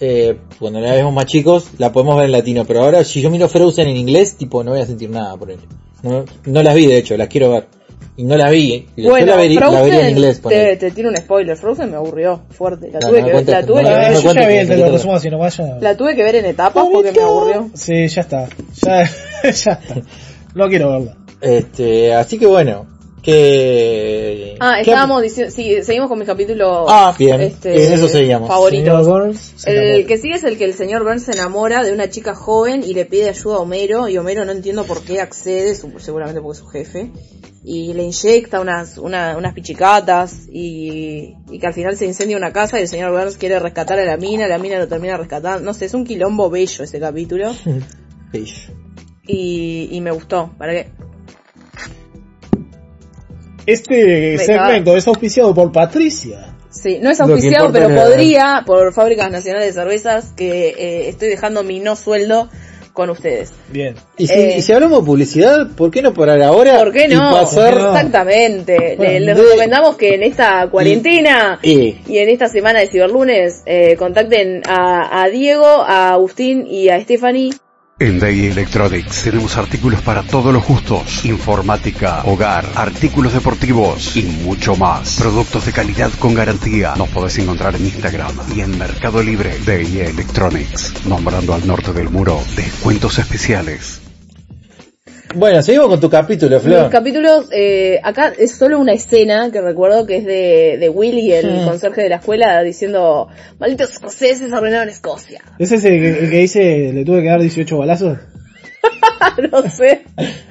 eh, cuando la vemos más chicos, la podemos ver en latino. Pero ahora, si yo miro Frozen en inglés, tipo, no voy a sentir nada por él. No, no las vi, de hecho, las quiero ver. Y no las vi. Y Bueno, la, verí- la vería en inglés. te, te tiro un spoiler, Frozen me aburrió fuerte, la tuve que, ver, la tuve que ver en etapas porque me aburrió. Sí, ya está. Ya, ya está. No quiero verla. Este, así que bueno, que... Ah, ¿qué- estábamos diciendo, sí, seguimos con mis capítulos Ah, bien, este, en eso seguíamos. favoritos. Burns, El enamora. que sigue es el que el señor Burns se enamora de una chica joven y le pide ayuda a Homero y Homero no entiendo por qué accede, su- seguramente porque es su jefe, y le inyecta unas, una- unas pichicatas y, y que al final se incendia una casa y el señor Burns quiere rescatar a la mina, la mina lo termina rescatando, no sé, es un quilombo bello ese capítulo Fish. y, y me gustó, ¿para qué? Este Me segmento es auspiciado por Patricia. Sí, no es auspiciado, pero es podría, por Fábricas Nacionales de Cervezas, que eh, estoy dejando mi no sueldo con ustedes. Bien. Y si, Eh. y si hablamos de publicidad, ¿por qué no parar ahora? ¿Por qué Y no? pasar... Exactamente. Bueno, le, le de- recomendamos que en esta cuarentena Y- y en esta semana de Ciberlunes eh, contacten a, a Diego, a Agustín y a Stephanie. En Day Electronics tenemos artículos para todos los gustos, informática, hogar, artículos deportivos y mucho más. Productos de calidad con garantía. Nos podés encontrar en Instagram y en Mercado Libre. Day Electronics, nombrando al norte del muro, descuentos especiales. Bueno, seguimos con tu capítulo, Los Flor. capítulos, eh, acá es solo una escena que recuerdo que es de, de Willy, el Hmm. conserje de la escuela, diciendo, malditos escoceses arruinaron Escocia. ¿Es ese que, el que dice le tuve que dar 18 balazos? no sé.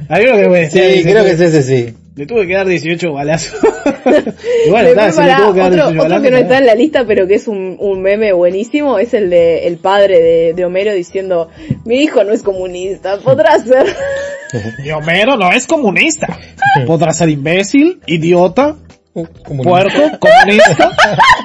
Hay uno que me Sí, creo que es ese, sí. Le tuve que dar 18 balazos. bueno, está, si le pará, tuvo que dar otro, 18 otro balazos. que no está en la lista, pero que es un, un meme buenísimo, es el de el padre de, de Homero diciendo, mi hijo no es comunista, podrá ser. Mi Homero no es comunista. Podrá ser imbécil, idiota, puerco, comunista,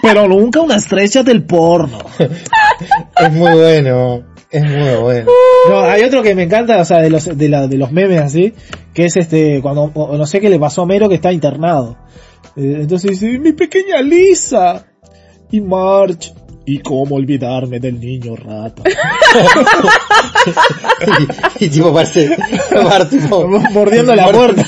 pero nunca una estrella del porno. Es muy bueno, es muy bueno. No, hay otro que me encanta, o sea, de los, de, la, de los memes así, que es este, cuando, o- no sé qué le pasó a Homero que está internado. Eh, entonces dice, mi pequeña Lisa, y March, y cómo olvidarme del niño rata. y, y tipo parece, Mordiendo la puerta.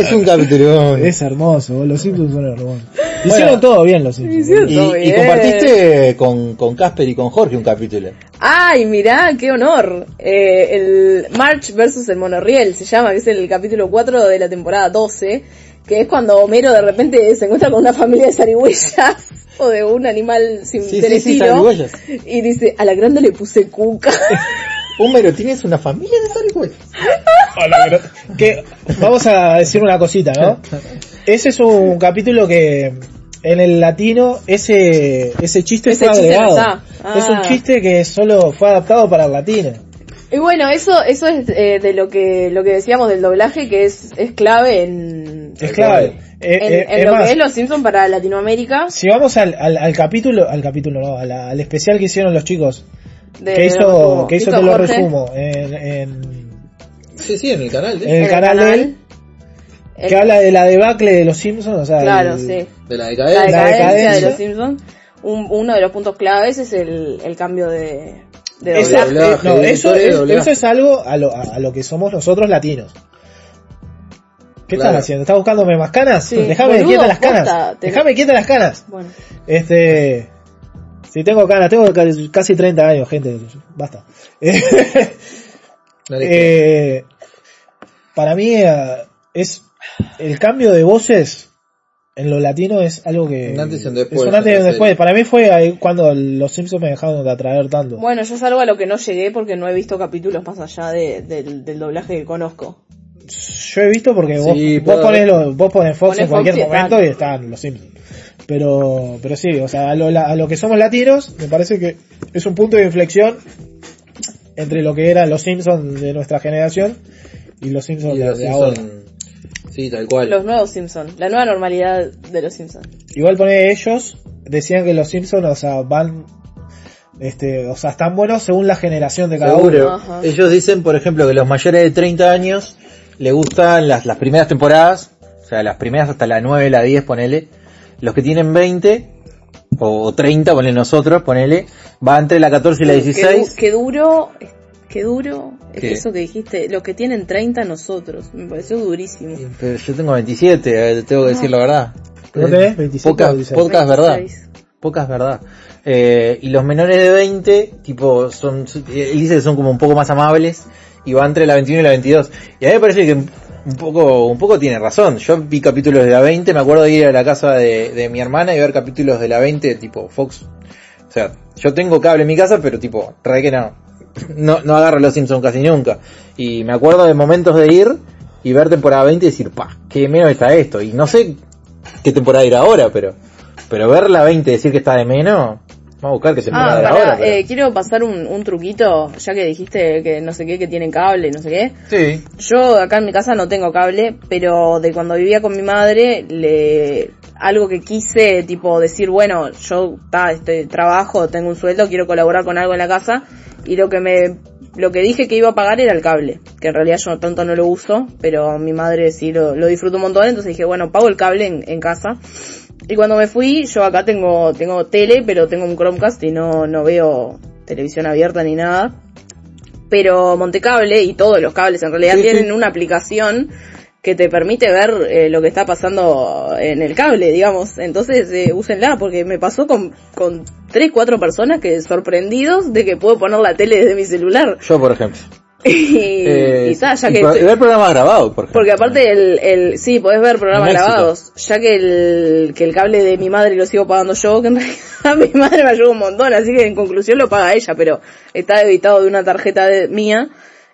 Es un capítulo. Es hermoso, los Simpsons son hermosos. Hicieron todo bien los Simpsons. Hicieron Y, todo y compartiste con, con Casper y con Jorge un capítulo. Ay, mirá, qué honor. Eh, el March versus el monorriel se llama, que es el capítulo 4 de la temporada 12, que es cuando Homero de repente se encuentra con una familia de zarigüeyas o de un animal sin Sí, sí, sí, y dice, a la grande le puse cuca. Homero, ¿tienes una familia de? Hola, pero- que vamos a decir una cosita, ¿no? Ese es un capítulo que en el latino ese ese chiste Ese fue chiste no agregado. Es un Ah. chiste que solo fue adaptado para el latino. Y bueno, eso eso es eh, de lo que lo que decíamos del doblaje, que es, es clave en, Es clave. Eh, en, eh, en es lo más, que es Los Simpsons para Latinoamérica. si vamos al, al, al capítulo, al capítulo no, al especial que hicieron los chicos, De, que Resumo. que hizo Hizo te lo Jorge resumo en, en, Sí, sí, en el canal en el, canal, de él, El- que habla de la debacle de los Simpsons, o sea, Claro, el- sí. de la La decadencia. decadencia. de los Simpsons. Un- uno de los puntos claves es el, el cambio de, de Eso, doblaje. no, eso, es, eso es algo a lo, a, a lo que somos nosotros latinos. ¿Qué Claro. estás haciendo? ¿Estás buscándome más canas? Sí. Déjame quieta las canas. Déjame quieta las canas. Bueno, Este, si tengo canas, tengo ca- casi 30 años, gente. Basta. No creo. Eh, para mí eh, es el cambio de voces en lo latino es algo que Un antes y un después es un antes y un después. Para mí fue ahí cuando los Simpsons me dejaron de atraer tanto. Bueno, yo es algo a lo que no llegué porque no he visto capítulos más allá de- del, del doblaje que conozco. Yo he visto porque vos, Sí, vos ponés, los- vos ponés Fox Ponés en cualquier Fox y momento están. y están los Simpsons. Pero, pero sí, o sea, a lo, a lo que somos latinos, me parece que es un punto de inflexión entre lo que eran los Simpsons de nuestra generación y los Simpsons Y de, los de ahora. Sí, tal cual. Los nuevos Simpsons, la nueva normalidad de los Simpsons. Igual pone ellos, decían que los Simpsons, o sea, van, este, o sea, están buenos según la generación de cada Seguro. uno. Ajá. Ellos dicen, por ejemplo, que los mayores de 30 años le gustan las, las primeras temporadas, o sea, las primeras hasta la 9, la 10, ponele. Los que tienen 20 o 30, ponele nosotros, ponele, va entre la 14 y la Qué, du- 16. qué duro, qué duro es ¿Qué? eso que dijiste. Los que tienen 30 nosotros, me pareció durísimo. Pero yo tengo 27, eh, tengo que decir la verdad. ¿Vos tenés 27 Pocas, o 16? pocas verdad. 26. Pocas verdad. Eh, y los menores de 20, tipo, son, eh, él dice que son como un poco más amables y va entre la 21 y la 22. Y a mí me parece que un poco, un poco tiene razón. Yo vi capítulos de la 20, me acuerdo de ir a la casa de, mi hermana y ver capítulos de la 20 tipo Fox. O sea, yo tengo cable en mi casa, pero tipo, re que no. No, no agarro los Simpsons casi nunca. Y me acuerdo de momentos de ir y ver temporada 20 y decir, pa, qué menos está esto. Y no sé qué temporada ir ahora, pero, pero ver la 20 y decir que está de menos, vamos a buscar qué temporada Ah, era pará, ahora. pero- eh, quiero pasar un, un truquito, ya que dijiste que no sé qué, que tienen cable no sé qué. Sí. Yo acá en mi casa no tengo cable, pero de cuando vivía con mi madre, le algo que quise, tipo, decir, bueno, yo ta, este, trabajo, tengo un sueldo, quiero colaborar con algo en la casa, y lo que me, lo que dije que iba a pagar era el cable, que en realidad yo tanto no lo uso, pero mi madre sí lo, lo disfruta un montón, entonces dije, bueno, pago el cable en, en casa. Y cuando me fui, yo acá tengo, tengo tele, pero tengo un Chromecast y no, no veo televisión abierta ni nada pero Montecable y todos los cables en realidad Sí, tienen sí. una aplicación que te permite ver eh, lo que está pasando en el cable, digamos. Entonces, eh, úsenla, porque me pasó con, con tres, cuatro personas que sorprendidos de que puedo poner la tele desde mi celular. Yo, por ejemplo. Y, Eh, y ta, ya que... y ver programas grabados, por. Porque aparte el, el, sí, podés ver programas grabados, ya que el, que el cable de mi madre lo sigo pagando yo, que en realidad mi madre me ayuda un montón, así que en conclusión lo paga ella, pero está debitado de una tarjeta de, mía,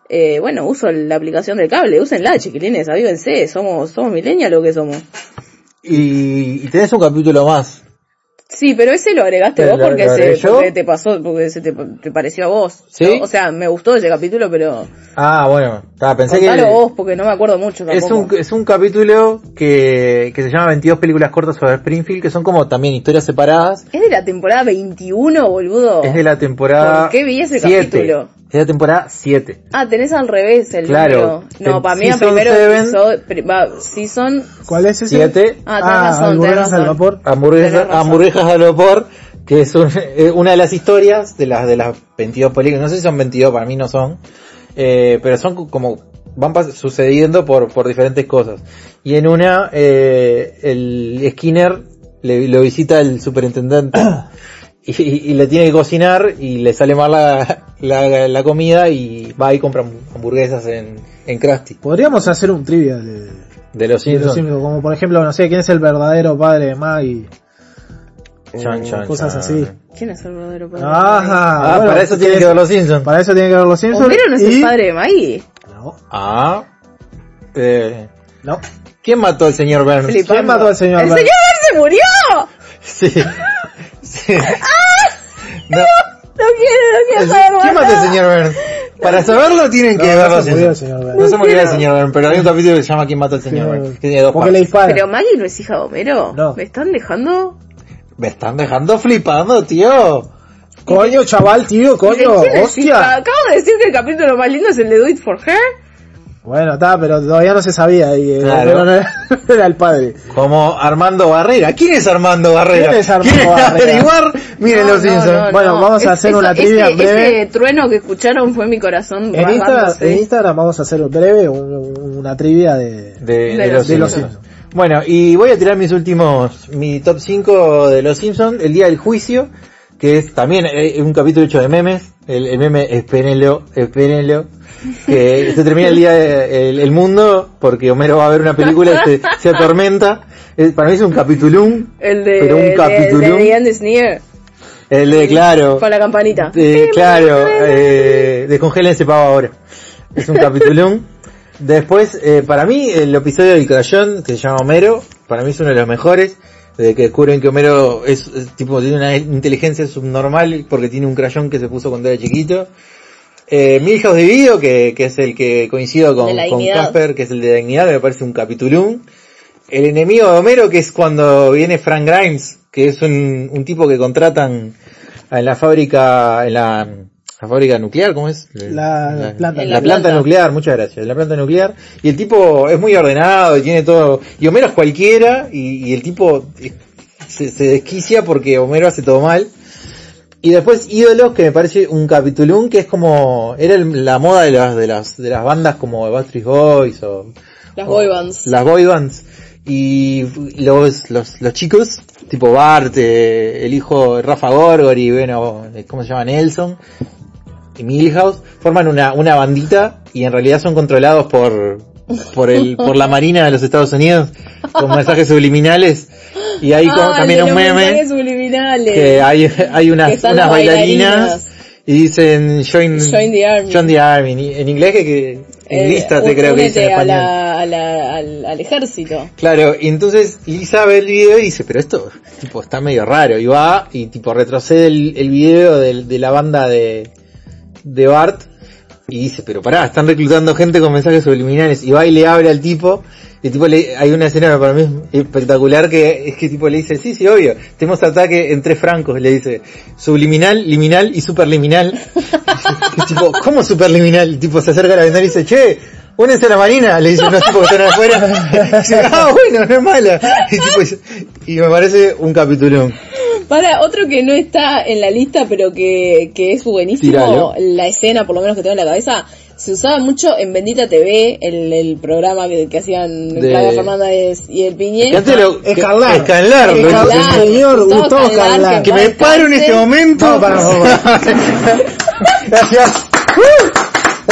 eh, bueno, uso la aplicación del cable, úsenla, chiquilines, avívense, somos, somos millennials lo que somos. Y, y tenés un capítulo más. Sí, pero ese lo agregaste vos porque, se, porque te pasó, porque se te, te pareció a vos. ¿Sí? ¿no? O sea, me gustó ese capítulo, pero Ah, bueno. Ah, pensé que... vos porque no me acuerdo mucho Es un, es un capítulo que, que se llama 22 películas cortas sobre Springfield, que son como también historias separadas. Es de la temporada 21, boludo. Es de la temporada ¿Por qué vi ese 7. capítulo? Es la temporada 7. Ah, tenés al revés el Claro. número. No, El para mí season primero seven. episodio- season ¿Cuál es ese? 7. Ah, tenés razón, hamburguesas al vapor. Hamburguesas, al vapor, que es un- eh, una de las historias de las de las 22 películas. No sé si son 22, para mí no son. Eh, pero son co- como van sucediendo por, por diferentes cosas. Y en una, eh, el Skinner le, lo visita el superintendente y, y le tiene que cocinar y le sale mal la, la, la comida y va y compra hamburguesas en, en Krusty. Podríamos hacer un trivia de, de los Simpsons. Como por ejemplo, no sé, quién es el verdadero padre de Maggie. Chan, chan, cosas chan. así. ¿Quién es el verdadero padre? Ajá. Ah, bueno, para eso tiene que ver los Simpsons. Para eso tiene que ver los Simpsons. ¿Homero no es y- el padre de Maggie? No, Ah. Eh, no. ¿Quién mató al señor Burns? Flipando. ¿Quién mató al señor ¡El Burns? señor Burns se murió! Sí. sí. No, No quiero, no quiero el- saber más ¿Quién mató al nada. señor Burns? Para saberlo tienen que No, ver no se murió el señor No se murió el señor Burns, pero hay un capítulo que se llama ¿Quién mató al señor Burns? Que tiene dos Porque le dispara. Pero Maggie no es hija de Homero. No. ¿Me están dejando? Me están dejando flipando, tío. Coño, chaval, tío, coño, hostia. Acabo de decir que el capítulo más lindo es el de Do It For Her. Bueno, está, pero todavía no se sabía y eh, Claro. era, el padre. Como Armando Barrera. ¿Quién es Armando Barrera? ¿Quién es Armando ¿Quieren Barrera? averiguar? Miren No, los no, Simpsons. no, Bueno, no. vamos a hacer una trivia ese, breve. Ese trueno que escucharon fue mi corazón En Instagram, rasgándose. en Instagram vamos a hacer breve un- una trivia de, de, de De los, los de los Simpsons. Simpsons. Bueno, y voy a tirar mis últimos, mi top 5 de los Simpsons, el día del juicio, que es también eh, un capítulo hecho de memes, el, el meme espérenlo, espérenlo. que se termina el día, de- el, el mundo, porque Homero va a ver una película y se, se atormenta. Para mí es un capitulum, El de, pero un de, capitulum. de is Near, El de, claro, con la campanita. de- claro, eh, descongelen ese pavo ahora. Es un capitulum. Después, eh, para mí, el episodio del crayón, que se llama Homero, para mí es uno de los mejores. De que descubren que Homero es, es tipo, tiene una inteligencia subnormal porque tiene un crayón que se puso cuando era chiquito. Eh, Milhouse Dividido, que, que es el que coincido con, con. Casper, que es el de la dignidad, me parece un capitulum. El enemigo de Homero, que es cuando viene Frank Grimes, que es un, un tipo que contratan en la fábrica, en la, la fábrica nuclear, ¿cómo es? La planta. En la la planta planta. nuclear, muchas gracias, la planta nuclear. Y el tipo es muy ordenado y tiene todo, y Homero es cualquiera, y, y el tipo eh, se, se desquicia porque Homero hace todo mal. Y después Ídolos, que me parece un capitulum que es como, era el- la moda de las, de las, de las bandas como Backstreet Boys o, Las boy bands. las boy bands. Y los, los, los chicos, tipo Bart, eh, el hijo de Rafa Gorgor y bueno, eh, ¿cómo se llama? Nelson y Milhouse, forman una, una bandita y en realidad son controlados por, por el, por la Marina de los Estados Unidos, con mensajes subliminales. Y hay Ah, también de un meme que hay, hay unas, unas bailarinas, y dicen join, Join the army. join the army. En- inglés que, Eh, enlístate un- creo que dice en únete a español. la- a la- al, al ejército. Claro, y entonces Lisa ve el video y dice, pero esto tipo está medio raro, y va y tipo retrocede el, el video del- de, la banda de, de Bart y dice, pero pará, están reclutando gente con mensajes subliminales, y va y le abre al tipo, y el tipo le, hay una escena para mí es espectacular que es que tipo le dice, sí, sí, obvio, tenemos ataque en tres francos, le dice, subliminal, liminal y superliminal. El tipo, ¿cómo superliminal? El tipo se acerca a la ventana y dice, che, únense a la marina, le dice unos tipos que están afuera. Y dice, ah, bueno, no es mala. Y, tipo y me parece un capítulo. Para, otro que no está en la lista, pero que, que es buenísimo, Tíralo. la escena, por lo menos que tengo en la cabeza, se usaba mucho en Bendita TV, el, el programa que, que hacían De- Flavia Fernández y el Piñé. Que antes lo- Escarlar. Escarlar, lo- Escarlar, señor Gustavo Escarlar. Que me paro en este momento. No, para, Gracias.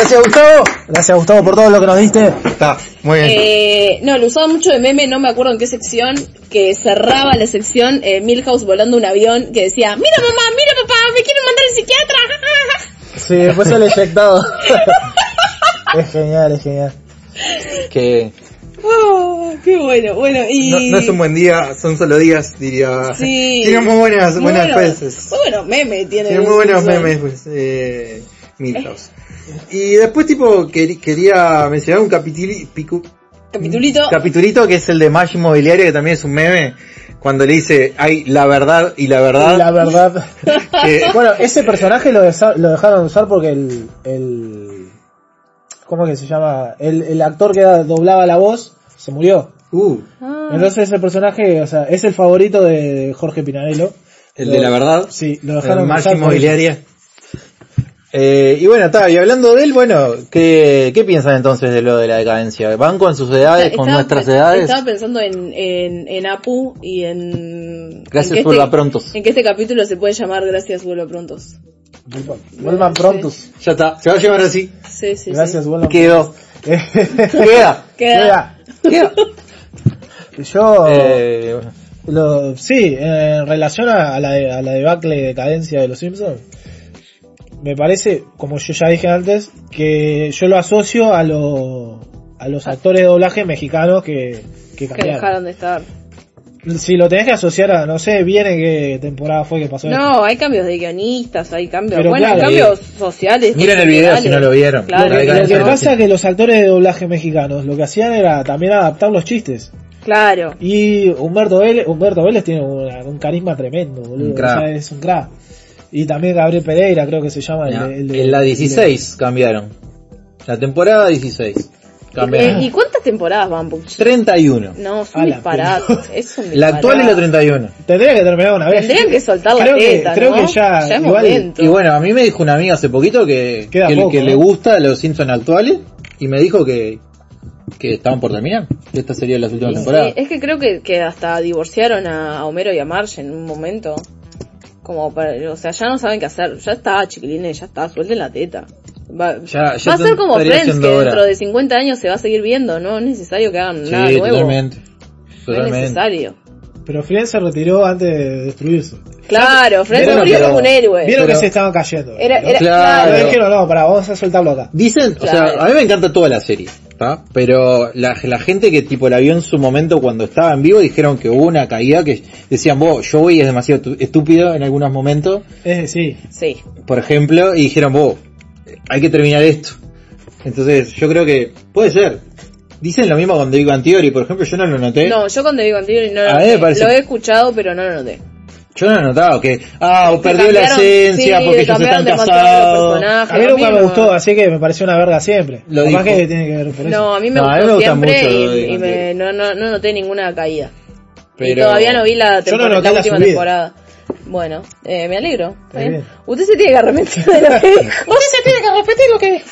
Gracias, Gustavo. Gracias Gustavo por todo lo que nos diste. Está, muy bien. Eh, no, lo usaba mucho de meme, no me acuerdo en qué sección, que cerraba la sección eh, Milhouse volando un avión que decía, mira mamá, mira papá, me quieren mandar al psiquiatra. Sí, después el eyectado. es genial, es genial. Que Oh, qué bueno, bueno, y... no, no es un buen día, son solo días, diría. Sí. Tiene muy buenas, Muy buenas buenos- veces. Muy buenos memes tiene. Tiene muy buenos memes, pues, eh, Milhouse. Y después, tipo, quer- quería mencionar un capituli, picu- Capitulito. capitulito que es el de Mash Inmobiliaria, que también es un meme, cuando le dice, hay la verdad y la verdad. La verdad. que- Bueno, ese personaje lo, lo dejaron de usar porque el, el ¿cómo es que se llama? El, el actor que doblaba la voz se murió. uh, Ah. Entonces ese personaje, o sea, es el favorito de Jorge Pinarello. el de la verdad. Sí, lo el dejaron de Mash usar. por Inmobiliaria. Eh, y bueno, está, y hablando de él, bueno, ¿qué, ¿qué piensan entonces de lo de la decadencia? ¿Van con sus edades, con nuestras edades? Estaba pensando en, en, en Apu y en... Gracias en por este- prontos. En que este capítulo se puede llamar Gracias vuelvo prontos. Vuelvan prontos. Ya está, se va a llevar así. Sí, sí, Gracias, sí. vuelvan Quedó. Queda. Queda. Queda. Yo, Eh, lo, sí, en relación a, a la, a la debacle y decadencia de los Simpsons, me parece, como yo ya dije antes, que yo lo asocio a, lo, a los actores de doblaje mexicanos que, que Que dejaron de estar. Si lo tenés que asociar a, no sé, bien en qué temporada fue que pasó esto. No, hay cambios de guionistas, hay cambios, Pero bueno, hay cambios sociales. Miren el video si no lo vieron. Claro, Lo que, lo pasa es que los actores de doblaje mexicanos lo que hacían era también adaptar los chistes. claro. Y Humberto Vélez, Humberto Vélez tiene un carisma tremendo, boludo. Un crack. O sea, es un crack. Y también Gabriel Pereira, creo que se llama. el no, de- el de- en la el de- 16 cambiaron. La temporada 16. Cambiaron. Eh, ¿Y cuántas temporadas van? Porque- 31. No, es un la disparate. Es un La actual es la disparate. 31. Tendría que terminar una vez. Tendrían que soltar la creo teta, que, Creo ¿no? que ya, Ya es igual. Y bueno, a mí me dijo una amiga hace poquito que, Queda que, poco, que ¿no? le gusta los Simpsons actuales y me dijo que, que estaban por terminar. Que esta sería las últimas Y sí, es que creo que, que hasta divorciaron a, a Homero y a Marge en un momento. Como para, o sea, ya no saben qué hacer. Ya está, chiquilines, ya está, suelten la teta. Va, Ya- ya va a ser como Friends, que hora. dentro de 50 años se va a seguir viendo, no es necesario que hagan nada Sí, nuevo. totalmente. No es Totalmente. necesario. Pero Friends se retiró antes de destruirse. Claro, Friends murió que- como un héroe. Vieron Pero- que se estaban cayendo. Era, ¿no? era, Claro. Claro. dijeron, no, pará, vamos a soltarlo acá. Dicen, o sea, a mí me encanta toda la serie, Pero la, la gente que tipo la vio en su momento cuando estaba en vivo dijeron que hubo una caída que decían, vos, Joey es demasiado tu- estúpido en algunos momentos, Es sí. Sí. por ejemplo, y dijeron, vos, hay que terminar esto. Entonces, yo creo que puede ser. Dicen lo mismo con David Van Theory, por ejemplo, yo no lo noté. No, yo con David Antieri no lo A mí me noté. parece- Lo he escuchado, pero no lo noté. Yo no he notado que, ah, Que perdió la esencia sí, porque ellos están casados. A mí nunca me gustó, así que me pareció una verga siempre. Lo dijo. que tiene que ver por eso. No, a mí me No, a mí gustó me gusta siempre mucho y, y me- no, no, no noté ninguna caída. Y Pero- todavía no vi la, Yo no temporada, noté la la última subida. temporada. Bueno, eh, me alegro. Bien. Usted se tiene que arrepentir de lo que dijo. Usted se tiene que repetir lo que dijo.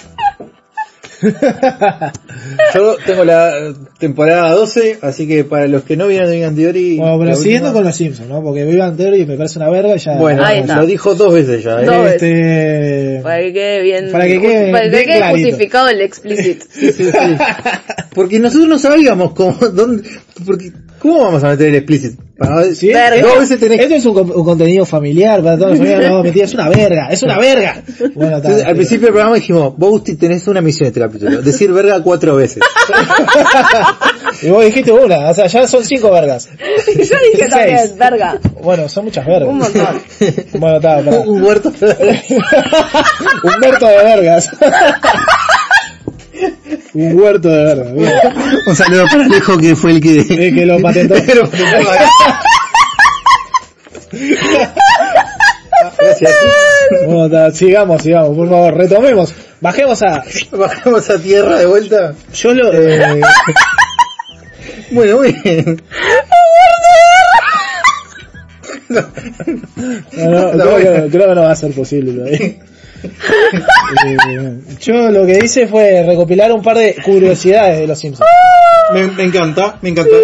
Yo tengo la temporada 12, así que para los que no vieron David Theory... Bueno, pero siguiendo última- con los Simpsons, ¿no? Porque Viva Antero y me parece una verga y ya. Bueno, Ahí está. lo dijo dos veces ya, ¿eh? Dos veces. este. Para que quede bien, Para que quede para que bien quede justificado el explicit. Porque nosotros no sabíamos cómo, dónde, porque, ¿cómo vamos a meter el explicit? Para- ¿Sí? Verga. Dos veces tenés Esto es un, con- un contenido familiar para toda la familia. No, mentira, es una verga, es una verga. Bueno, Entonces, al principio del programa dijimos, vos Gusti, tenés una misión este capítulo, decir verga cuatro veces. Y vos dijiste una, o sea, ya son cinco vergas. Yo dije Seis. también, verga. Bueno, son muchas vergas. Un montón. Bueno, está. Un huerto. Un huerto de vergas. Un huerto de vergas. bien. Un saludo para Alejo que fue el que... El que lo patentó. Pero- Gracias. Bueno, sigamos, sigamos, por favor, retomemos. Bajemos a. Bajamos a tierra de vuelta. Yo lo. eh, Bueno, muy bien. no, no, La creo, que, creo que no va a ser posible todavía. Eh, yo lo que hice fue recopilar un par de curiosidades de los Simpsons. Me, me encanta, me encanta.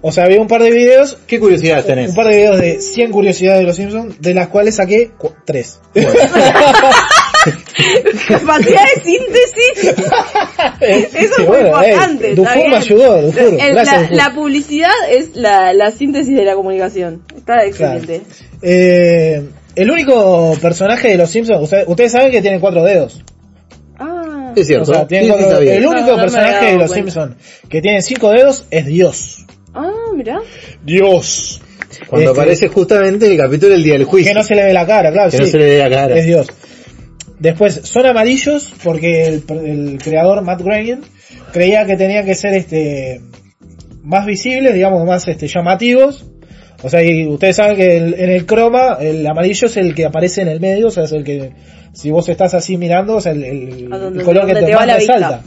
O sea, había un par de videos, ¿Qué curiosidades tenés? un par de videos de 100 curiosidades de los Simpsons, de las cuales saqué 3. Capacidad de síntesis. Eso es muy importante. está Dufour me ayudó, Dufour. El- Gracias, la, Dufour. la publicidad es la, la síntesis de la comunicación. Está excelente. Eh, el único personaje de los Simpsons, ustedes, ustedes saben que tiene cuatro dedos. Ah, Es cierto. O sea, Sí, cuatro- el único No, no me personaje de los cuenta. Simpsons que tiene cinco dedos es Dios. ah, mira. Dios. Cuando Este, aparece justamente el capítulo del día del juicio. Que no se le ve la cara, claro. Que sí. no se le ve la cara. Es Dios. Después, son amarillos porque el, el creador Matt Groening creía que tenían que ser este más visibles, digamos, más este llamativos. O sea, y ustedes saben que el- en el croma el amarillo es el que aparece en el medio, o sea, es el que si vos estás así mirando, o sea, el, el- A donde- el color que te, te va más resalta.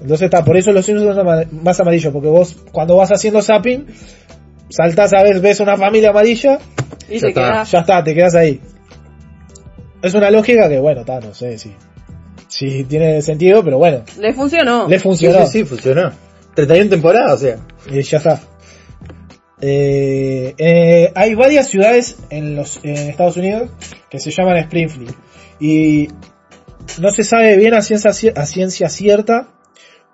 Entonces está, por eso los Simpsons son más amarillos, porque vos cuando vas haciendo zapping, saltás a ver, ves una familia amarilla, Y Ya se está. queda. ya está, te quedas ahí. Es una lógica que, bueno, está, no sé si, si tiene sentido, pero bueno, Le funcionó. le Sí, funcionó. sí, sí, funcionó. 31 temporadas, o sea. Y ya está. Eh, eh, hay varias ciudades en los en Estados Unidos que se llaman Springfield y no se sabe bien a ciencia, a ciencia cierta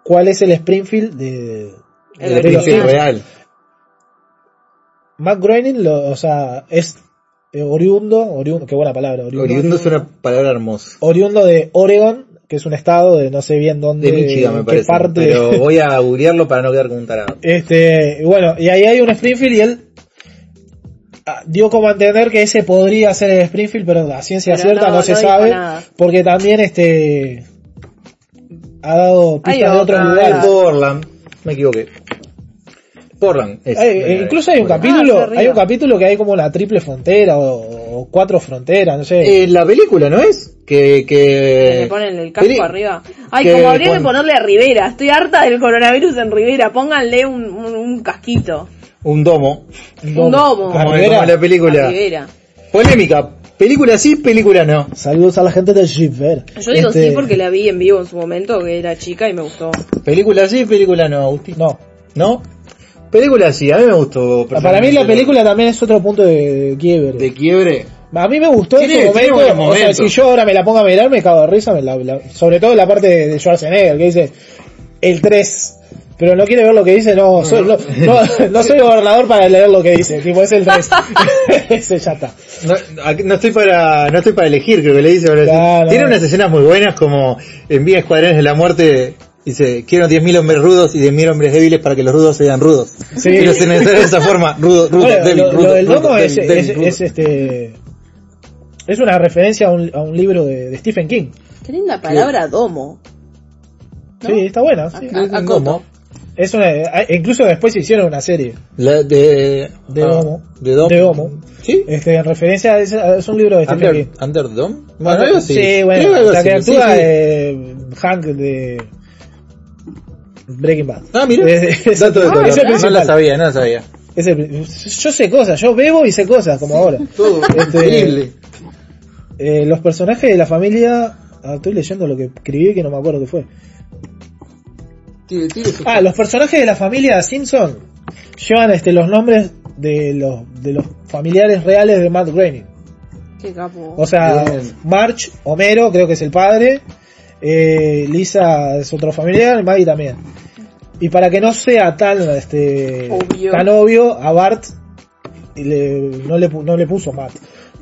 cuál es el Springfield de, El de Simpsons. real. Matt Groening, lo, o sea, es eh, oriundo, oriundo, qué buena palabra, oriundo, Oriundo es una palabra hermosa. oriundo de Oregon, que es un estado de no sé bien dónde, De Michigan, me qué parece. parte. Pero voy a googlearlo para no quedar como un tarado. Este, bueno, y ahí hay un Springfield y él ah, dio como a entender que ese podría ser el Springfield, pero a ciencia Pero cierta no, no, se no sabe, porque también este ha dado pistas de lugares. hay Portland. Me equivoqué. Portland. es. Hay- eh, incluso hay un Ah, capítulo, arriba. hay un capítulo que hay como una triple frontera o, o cuatro fronteras, no sé. Eh, la película, ¿no es? Que, que... Le ponen el casco arriba. Ay, como habría que pon- ponerle a Rivera. Estoy harta del coronavirus en Rivera. Pónganle un, un, un casquito. Un domo. Un domo. Como, Rivera. como la película. Rivera. Polémica. Película sí, película no. Saludos a la gente del Shipper. Yo digo Este, sí porque la vi en vivo en su momento, que era chica y me gustó. Película sí, película no, Agustín. No, ¿No? Película sí, a mí me gustó. para mí la película también es otro punto de quiebre. De quiebre. A mí me gustó en su tiene momento, buenos o sea, momentos. si yo ahora me la pongo a mirar me cago de risa, me la- la- sobre todo la parte de, de Schwarzenegger que dice el 3, pero no quiere ver lo que dice, no, soy, no, no, no soy gobernador para leer lo que dice, tipo es el 3, ese ya está. No, aquí- no estoy para no estoy para elegir, creo que le dice. pero Claro. Tiene unas escenas muy buenas como envía escuadrones de la muerte. Dice, quiero 10.000 hombres rudos y 10.000 hombres débiles para que los rudos sean rudos. Sí. Quiero ser de esa forma, rudo, rudo, Bueno, débil, lo, rudo, lo del rudo, domo débil, es, débil, es, rudo. es, este es una referencia a un, a un libro de, de Stephen King. Qué linda palabra, domo. ¿No? Sí, está buena. sí. A- a-. Es una, incluso después hicieron una serie La de... de ah, Domo. De Domo. De Domo. ¿Sí? Este, en referencia, es, es un libro de Stephen Under, King. Under Dome. Ah, Bueno, así. Sí, bueno, la que así, actúa sí, sí. eh, Hank de Breaking Bad. Ah, mira. Es- es- Dato de color. No la sabía, no la sabía. Es el- yo sé cosas, yo bebo y sé cosas, como ahora. Todo Este, increíble. Eh, los personajes de la familia, ah, estoy leyendo lo que escribí que no me acuerdo qué fue. Tire, tire su- Ah, los personajes de la familia Simpson llevan este los nombres de los de los familiares reales de Matt Groening. Qué capo. O sea, Bien. March, Homero, creo que es el padre, eh, Lisa es otro familiar, y Maggie también. Y para que no sea tan este Obvio. tan obvio, a Bart le- no, le, no le puso Matt.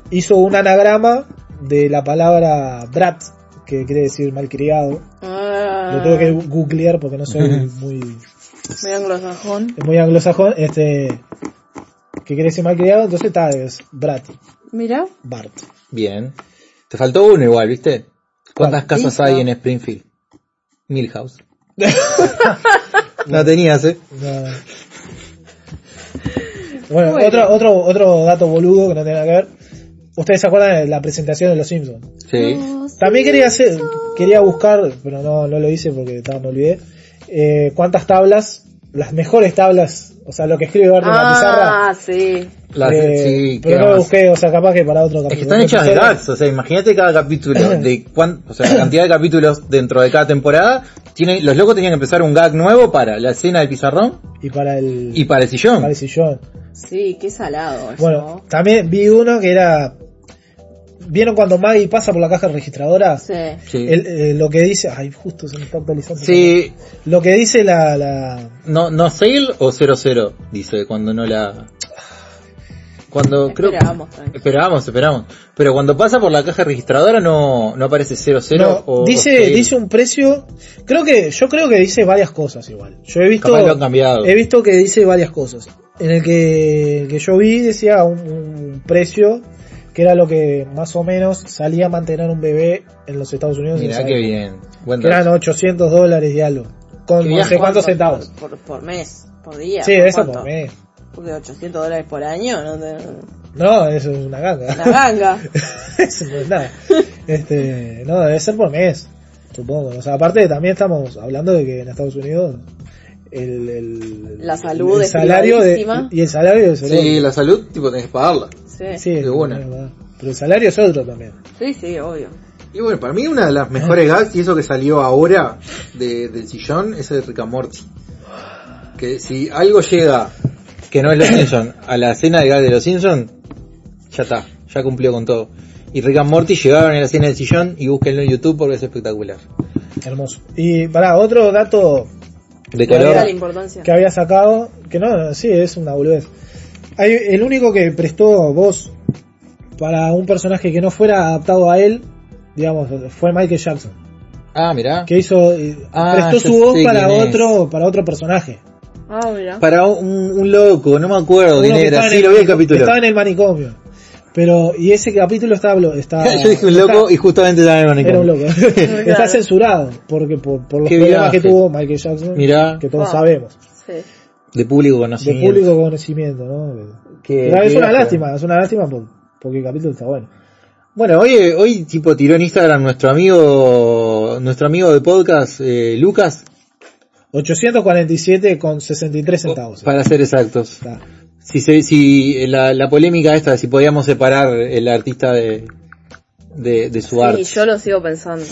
Hizo un anagrama de la palabra brat, que quiere decir malcriado. Ah, Lo tengo que googlear porque no soy muy muy anglosajón. muy anglosajón, este que quiere decir malcriado, entonces está es Brat, Mira. Bart. Bien. Te faltó uno igual, ¿viste? ¿Cuántas ¿Cuál? casas hay en Springfield? Milhouse. no tenías, ¿eh? No. Bueno, Bueno. otro otro otro dato boludo que no tiene nada que ver. Ustedes se acuerdan de la presentación de los Simpsons. Sí. También quería hacer, quería buscar, pero no, no lo hice porque estaba, me olvidé. Eh, cuántas tablas, las mejores tablas, o sea, lo que escribe Bart en la pizarra. Ah, sí. Las- eh, sí, pero ¿qué no lo busqué, o sea, capaz que para otro Es capítulo. que están hechas de gags, o sea, imagínate cada capítulo, de cuán, o sea, la cantidad de capítulos dentro de cada temporada, tiene, los locos tenían que empezar un gag nuevo para la escena del pizarrón Y para el, y para el sillón. para el sillón. Sí, qué salado eso. Bueno, también vi uno que era, ¿vieron cuando Maggie pasa por la caja registradora? Sí. Sí. El, eh, lo que dice, ay, justo se me está actualizando. Sí, Lo que dice la, la, no, no sale o 00, dice, cuando no la, cuando creo, Esperábamos, tranqui. esperábamos, esperamos, pero cuando pasa por la caja registradora no, no aparece 00 no, o dice, o dice un precio, creo que, yo creo que dice varias cosas igual. Yo he visto, lo han cambiado. he visto que dice varias cosas. En el que, el que yo vi decía un, un precio que era lo que más o menos salía a mantener un bebé en los Estados Unidos. Mirá qué época. bien. Buen Que eran dato. 800 dólares y algo. Con no sé cuántos Por- centavos. Por, por mes, por día. Sí, ¿por eso cuánto? por mes. Porque 800 dólares por año, no te... No, eso es una ganga. La ganga. Eso no es nada. Este, no, debe ser por mes, supongo. O sea, aparte también estamos hablando de que en Estados Unidos el, el- La salud el es salario de, y el salario es otro. Sí, la salud, tipo, tenés que pagarla. Sí, sí, Sí, una. es verdad. Pero el salario es otro también. sí, obvio. Y bueno, para mí una de las mejores gags, y eso que salió ahora de, del sillón, es el de Rick and Morty. Que si algo llega, que no es los Simpsons, a la escena de gag de los Simpsons, ya está, ya cumplió con todo. Y Rick and Morty llegaron a la escena del sillón y búsquenlo en YouTube porque es espectacular. Hermoso. Y para otro dato De Claro. color, importancia. que había sacado, que no, sí, es una boludez. Hay, el único que prestó voz para un personaje que no fuera adaptado a él, digamos, fue Michael Jackson. ah, mirá. Que hizo, eh, Ah, prestó su voz para es. otro, para otro personaje. Ah, mira. Para un, un loco, no me acuerdo quién era, sí, el lo vi el capítulo. Estaba en el manicomio. Pero, y ese capítulo está, está Yo dije un loco está- y justamente estaba en el era un manicomio. loco. está censurado, porque por, por los Qué problemas viaje. que tuvo Michael Jackson, Mirá. que todos sabemos, Sí. De público de conocimiento. público conocimiento, ¿no? Qué- Pero es una viaje. lástima, es una lástima por- porque el capítulo está bueno. Bueno, hoy, hoy tipo tiró en Instagram nuestro amigo, nuestro amigo de podcast, eh, Lucas, 847 con 63 centavos. para ser exactos. Está. Si se, si la, la polémica esta, si podíamos separar el artista de, de, de su arte. Sí, yo lo sigo pensando.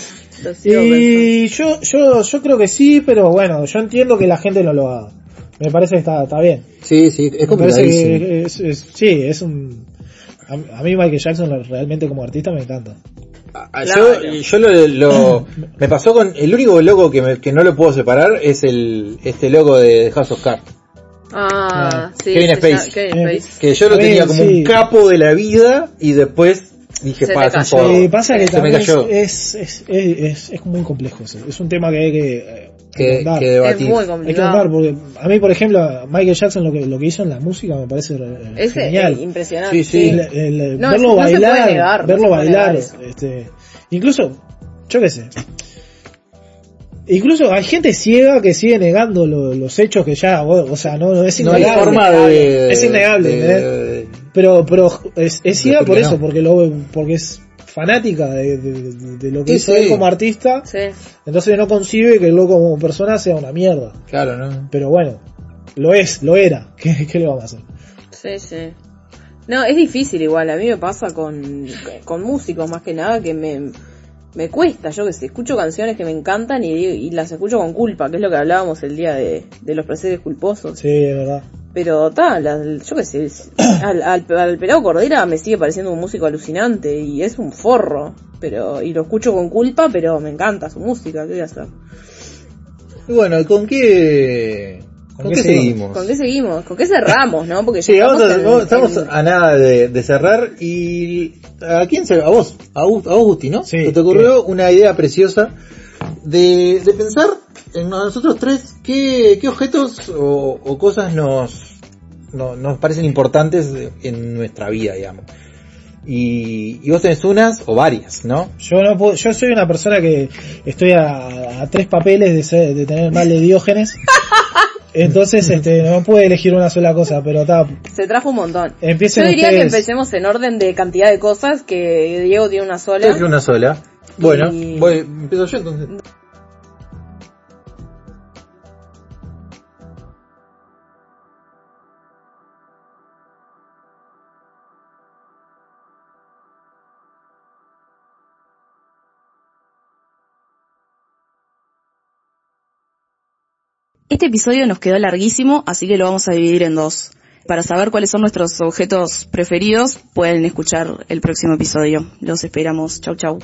Lo sigo pensando. Y yo, yo, yo creo que sí, pero bueno, yo entiendo que la gente no lo haga. Me parece que está, está bien. Sí, sí, es complicadísimo. que es, es- sí, es un... a, a mí Michael Jackson realmente como artista me encanta. Ah, Claro. Yo, yo lo, lo- me pasó con el único logo que, me- que no lo puedo separar es el este logo de House of Cards Ah, sí. Kevin llama Kevin Spacey. que yo lo tenía como sí. un capo de la vida y después dije Se pa, te es un cayó. forro". Eh, pasa que se me también cayó es, es, es, es, es muy complejo eso. Es un tema que hay que, eh, que, que Es debatir muy Hay que complicado. ahondar, porque a mí, por ejemplo, Michael Jackson lo que, lo que hizo en la música me parece eh, Es eh, genial. impresionante. Sí, sí. El- el- No, verlo no se puede bailar, negar, no verlo se puede bailar, este, incluso, yo qué sé, incluso hay gente ciega que sigue negando lo- los hechos que ya, o, o sea, no, no es no hay innegable. forma de Es innegable, de- ¿eh? Pero, pero es, es ciega por eso, no. porque lo, porque es fanática de, de- de- de lo que Sí, hizo sí. él como artista, Sí. entonces no concibe que luego como persona sea una mierda. claro no Pero bueno, lo es, lo era. ¿Qué, qué le vamos a hacer? Sí, sí. No, es difícil igual. A mí me pasa con, con músicos más que nada que me, me cuesta. Yo que sé, escucho canciones que me encantan y, y las escucho con culpa, que es lo que hablábamos el día de, de los placeres culposos. Sí, es verdad. Pero tal, yo que sé, al, al, al pelado Cordera me sigue pareciendo un músico alucinante y es un forro. pero Y lo escucho con culpa, pero me encanta su música. ¿Qué voy a hacer? Y bueno ¿y con qué con, qué qué seguimos? ¿Con qué seguimos? ¿Con qué cerramos, no? Porque Sí, ya vamos a- en- estamos en- a nada de, de cerrar y ¿a quién se a vos? A, Gu- a vos, Gusti, ¿no? Sí, Se te ocurrió una idea preciosa de, de pensar en nosotros tres qué, qué objetos o, o cosas nos, no- nos parecen importantes en nuestra vida, digamos. Y, y vos tenés unas o varias, ¿no? Yo no puedo, yo soy una persona que estoy a, a tres papeles de, ser- de tener mal de Diógenes. Entonces, este, no puedo elegir una sola cosa, pero está. Se trajo un montón. Empiecen Yo diría que empecemos en orden de cantidad de cosas, que Diego tiene una sola. Traje una sola. Bueno, Y- voy, empiezo yo entonces. Este episodio nos quedó larguísimo, así que lo vamos a dividir en dos. Para saber cuáles son nuestros objetos preferidos, pueden escuchar el próximo episodio. Los esperamos. Chau chau.